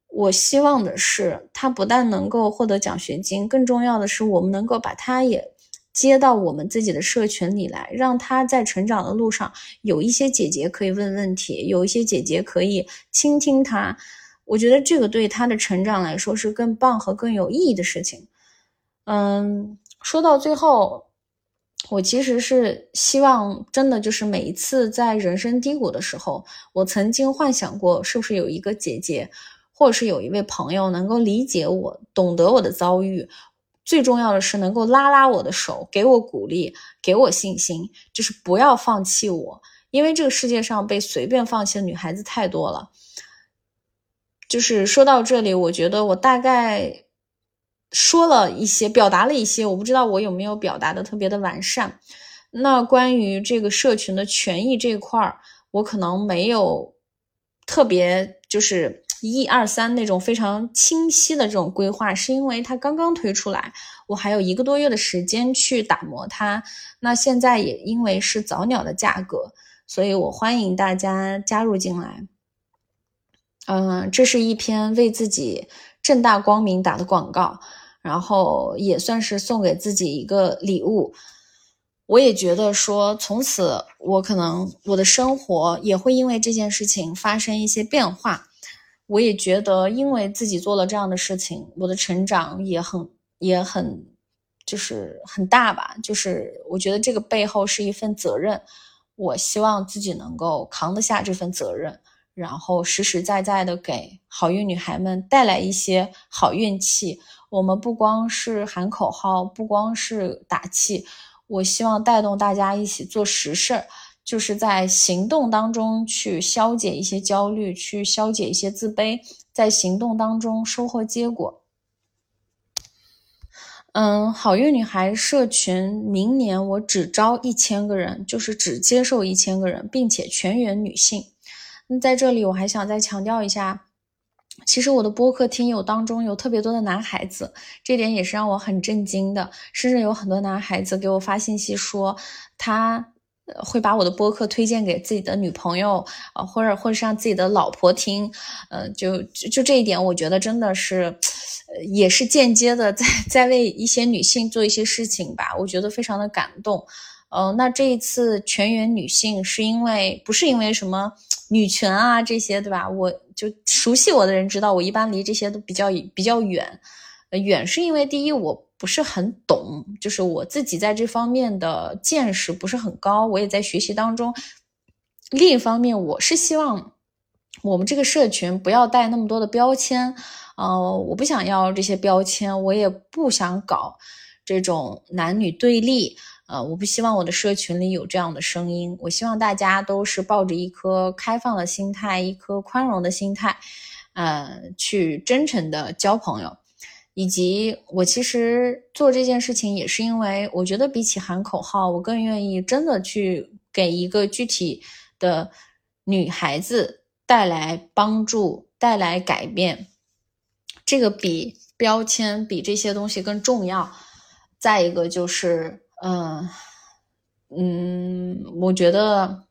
Speaker 1: 我希望的是，他不但能够获得奖学金，更重要的是，我们能够把他也接到我们自己的社群里来，让他在成长的路上有一些姐姐可以问问题，有一些姐姐可以倾听他。我觉得这个对他的成长来说是更棒和更有意义的事情。嗯，说到最后。我其实是希望，真的就是每一次在人生低谷的时候，我曾经幻想过，是不是有一个姐姐，或者是有一位朋友能够理解我，懂得我的遭遇。最重要的是能够拉拉我的手，给我鼓励，给我信心，就是不要放弃我。因为这个世界上被随便放弃的女孩子太多了。就是说到这里，我觉得我大概。说了一些，表达了一些，我不知道我有没有表达的特别的完善。那关于这个社群的权益这一块儿，我可能没有特别就是一二三那种非常清晰的这种规划，是因为它刚刚推出来，我还有一个多月的时间去打磨它。那现在也因为是早鸟的价格，所以我欢迎大家加入进来。嗯，这是一篇为自己正大光明打的广告。然后也算是送给自己一个礼物，我也觉得说，从此我可能我的生活也会因为这件事情发生一些变化。我也觉得，因为自己做了这样的事情，我的成长也很也很就是很大吧。就是我觉得这个背后是一份责任，我希望自己能够扛得下这份责任，然后实实在在的给好运女孩们带来一些好运气。我们不光是喊口号，不光是打气，我希望带动大家一起做实事，就是在行动当中去消解一些焦虑，去消解一些自卑，在行动当中收获结果。嗯，好运女孩社群明年我只招一千个人，就是只接受一千个人，并且全员女性。那在这里我还想再强调一下。其实我的播客听友当中有特别多的男孩子，这点也是让我很震惊的。甚至有很多男孩子给我发信息说，他会把我的播客推荐给自己的女朋友，呃，或者或者是让自己的老婆听。呃，就就这一点，我觉得真的是，也是间接的在在为一些女性做一些事情吧。我觉得非常的感动。呃，那这一次全员女性是因为不是因为什么女权啊这些，对吧？我。就熟悉我的人知道，我一般离这些都比较比较远，呃，远是因为第一我不是很懂，就是我自己在这方面的见识不是很高，我也在学习当中。另一方面，我是希望我们这个社群不要带那么多的标签，呃，我不想要这些标签，我也不想搞这种男女对立。呃，我不希望我的社群里有这样的声音。我希望大家都是抱着一颗开放的心态，一颗宽容的心态，呃，去真诚的交朋友。以及我其实做这件事情也是因为，我觉得比起喊口号，我更愿意真的去给一个具体的女孩子带来帮助，带来改变。这个比标签，比这些东西更重要。再一个就是。嗯，嗯，我觉得，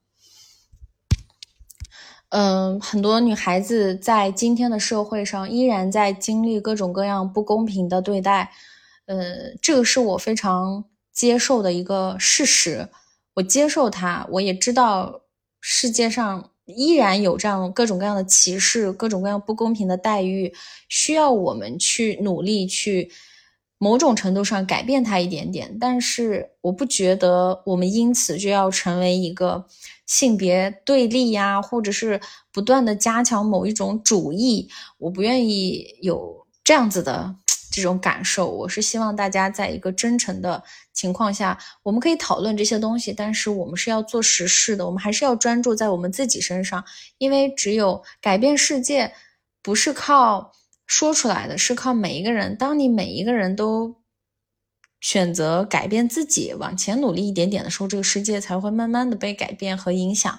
Speaker 1: 嗯，很多女孩子在今天的社会上依然在经历各种各样不公平的对待，呃，这个是我非常接受的一个事实，我接受它，我也知道世界上。依然有这样各种各样的歧视，各种各样不公平的待遇，需要我们去努力去某种程度上改变它一点点。但是我不觉得我们因此就要成为一个性别对立呀，或者是不断的加强某一种主义。我不愿意有这样子的。这种感受，我是希望大家在一个真诚的情况下，我们可以讨论这些东西，但是我们是要做实事的，我们还是要专注在我们自己身上，因为只有改变世界，不是靠说出来的，是靠每一个人。当你每一个人都选择改变自己，往前努力一点点的时候，这个世界才会慢慢的被改变和影响。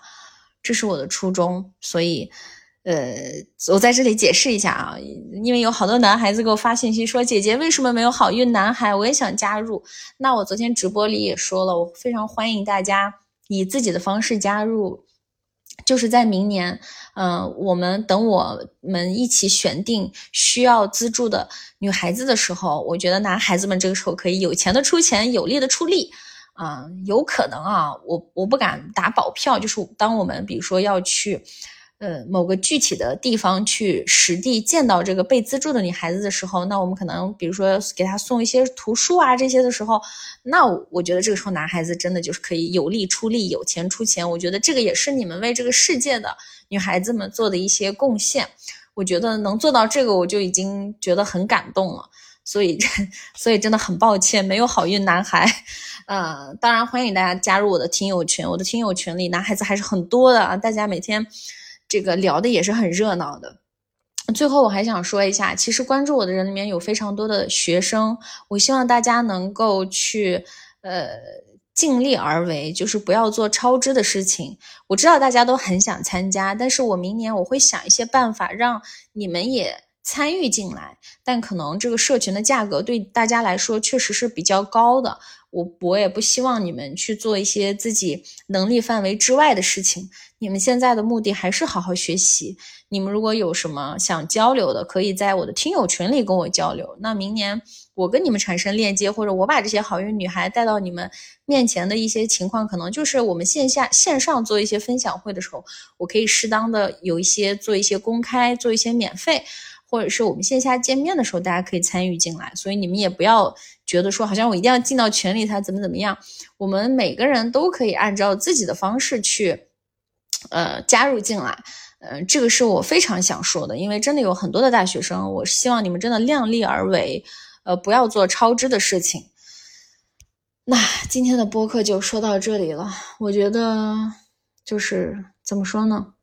Speaker 1: 这是我的初衷，所以。呃，我在这里解释一下啊，因为有好多男孩子给我发信息说，姐姐为什么没有好运男孩？我也想加入。那我昨天直播里也说了，我非常欢迎大家以自己的方式加入，就是在明年，嗯，我们等我们一起选定需要资助的女孩子的时候，我觉得男孩子们这个时候可以有钱的出钱，有力的出力，啊，有可能啊，我我不敢打保票，就是当我们比如说要去。呃，某个具体的地方去实地见到这个被资助的女孩子的时候，那我们可能比如说给她送一些图书啊这些的时候，那我觉得这个时候男孩子真的就是可以有力出力，有钱出钱。我觉得这个也是你们为这个世界的女孩子们做的一些贡献。我觉得能做到这个，我就已经觉得很感动了。所以，所以真的很抱歉没有好运男孩。呃，当然欢迎大家加入我的听友群，我的听友群里男孩子还是很多的啊，大家每天。这个聊的也是很热闹的。最后我还想说一下，其实关注我的人里面有非常多的学生，我希望大家能够去呃尽力而为，就是不要做超支的事情。我知道大家都很想参加，但是我明年我会想一些办法让你们也参与进来。但可能这个社群的价格对大家来说确实是比较高的。我我也不希望你们去做一些自己能力范围之外的事情。你们现在的目的还是好好学习。你们如果有什么想交流的，可以在我的听友群里跟我交流。那明年我跟你们产生链接，或者我把这些好运女孩带到你们面前的一些情况，可能就是我们线下线上做一些分享会的时候，我可以适当的有一些做一些公开，做一些免费。或者是我们线下见面的时候，大家可以参与进来，所以你们也不要觉得说好像我一定要进到群里才怎么怎么样。我们每个人都可以按照自己的方式去，呃，加入进来。嗯，这个是我非常想说的，因为真的有很多的大学生，我希望你们真的量力而为，呃，不要做超支的事情。那今天的播客就说到这里了，我觉得就是怎么说呢？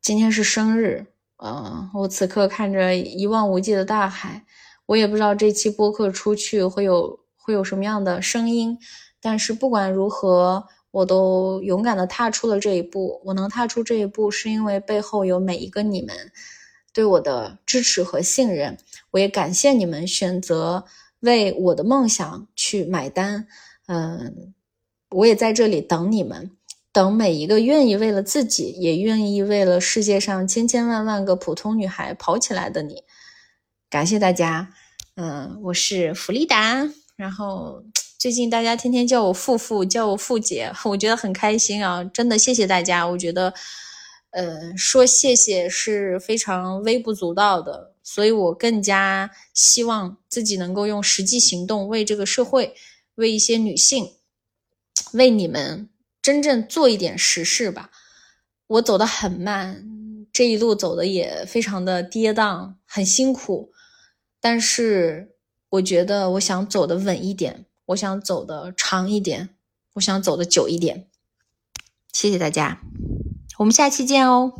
Speaker 1: 今天是生日。嗯，我此刻看着一望无际的大海，我也不知道这期播客出去会有会有什么样的声音，但是不管如何，我都勇敢的踏出了这一步。我能踏出这一步，是因为背后有每一个你们对我的支持和信任。我也感谢你们选择为我的梦想去买单。嗯，我也在这里等你们。等每一个愿意为了自己，也愿意为了世界上千千万万个普通女孩跑起来的你，感谢大家。嗯，我是弗丽达。然后最近大家天天叫我富富，叫我富姐，我觉得很开心啊！真的谢谢大家。我觉得，呃，说谢谢是非常微不足道的，所以我更加希望自己能够用实际行动为这个社会，为一些女性，为你们。真正做一点实事吧。我走得很慢，这一路走的也非常的跌宕，很辛苦。但是我觉得，我想走的稳一点，我想走的长一点，我想走的久一点。谢谢大家，我们下期见哦。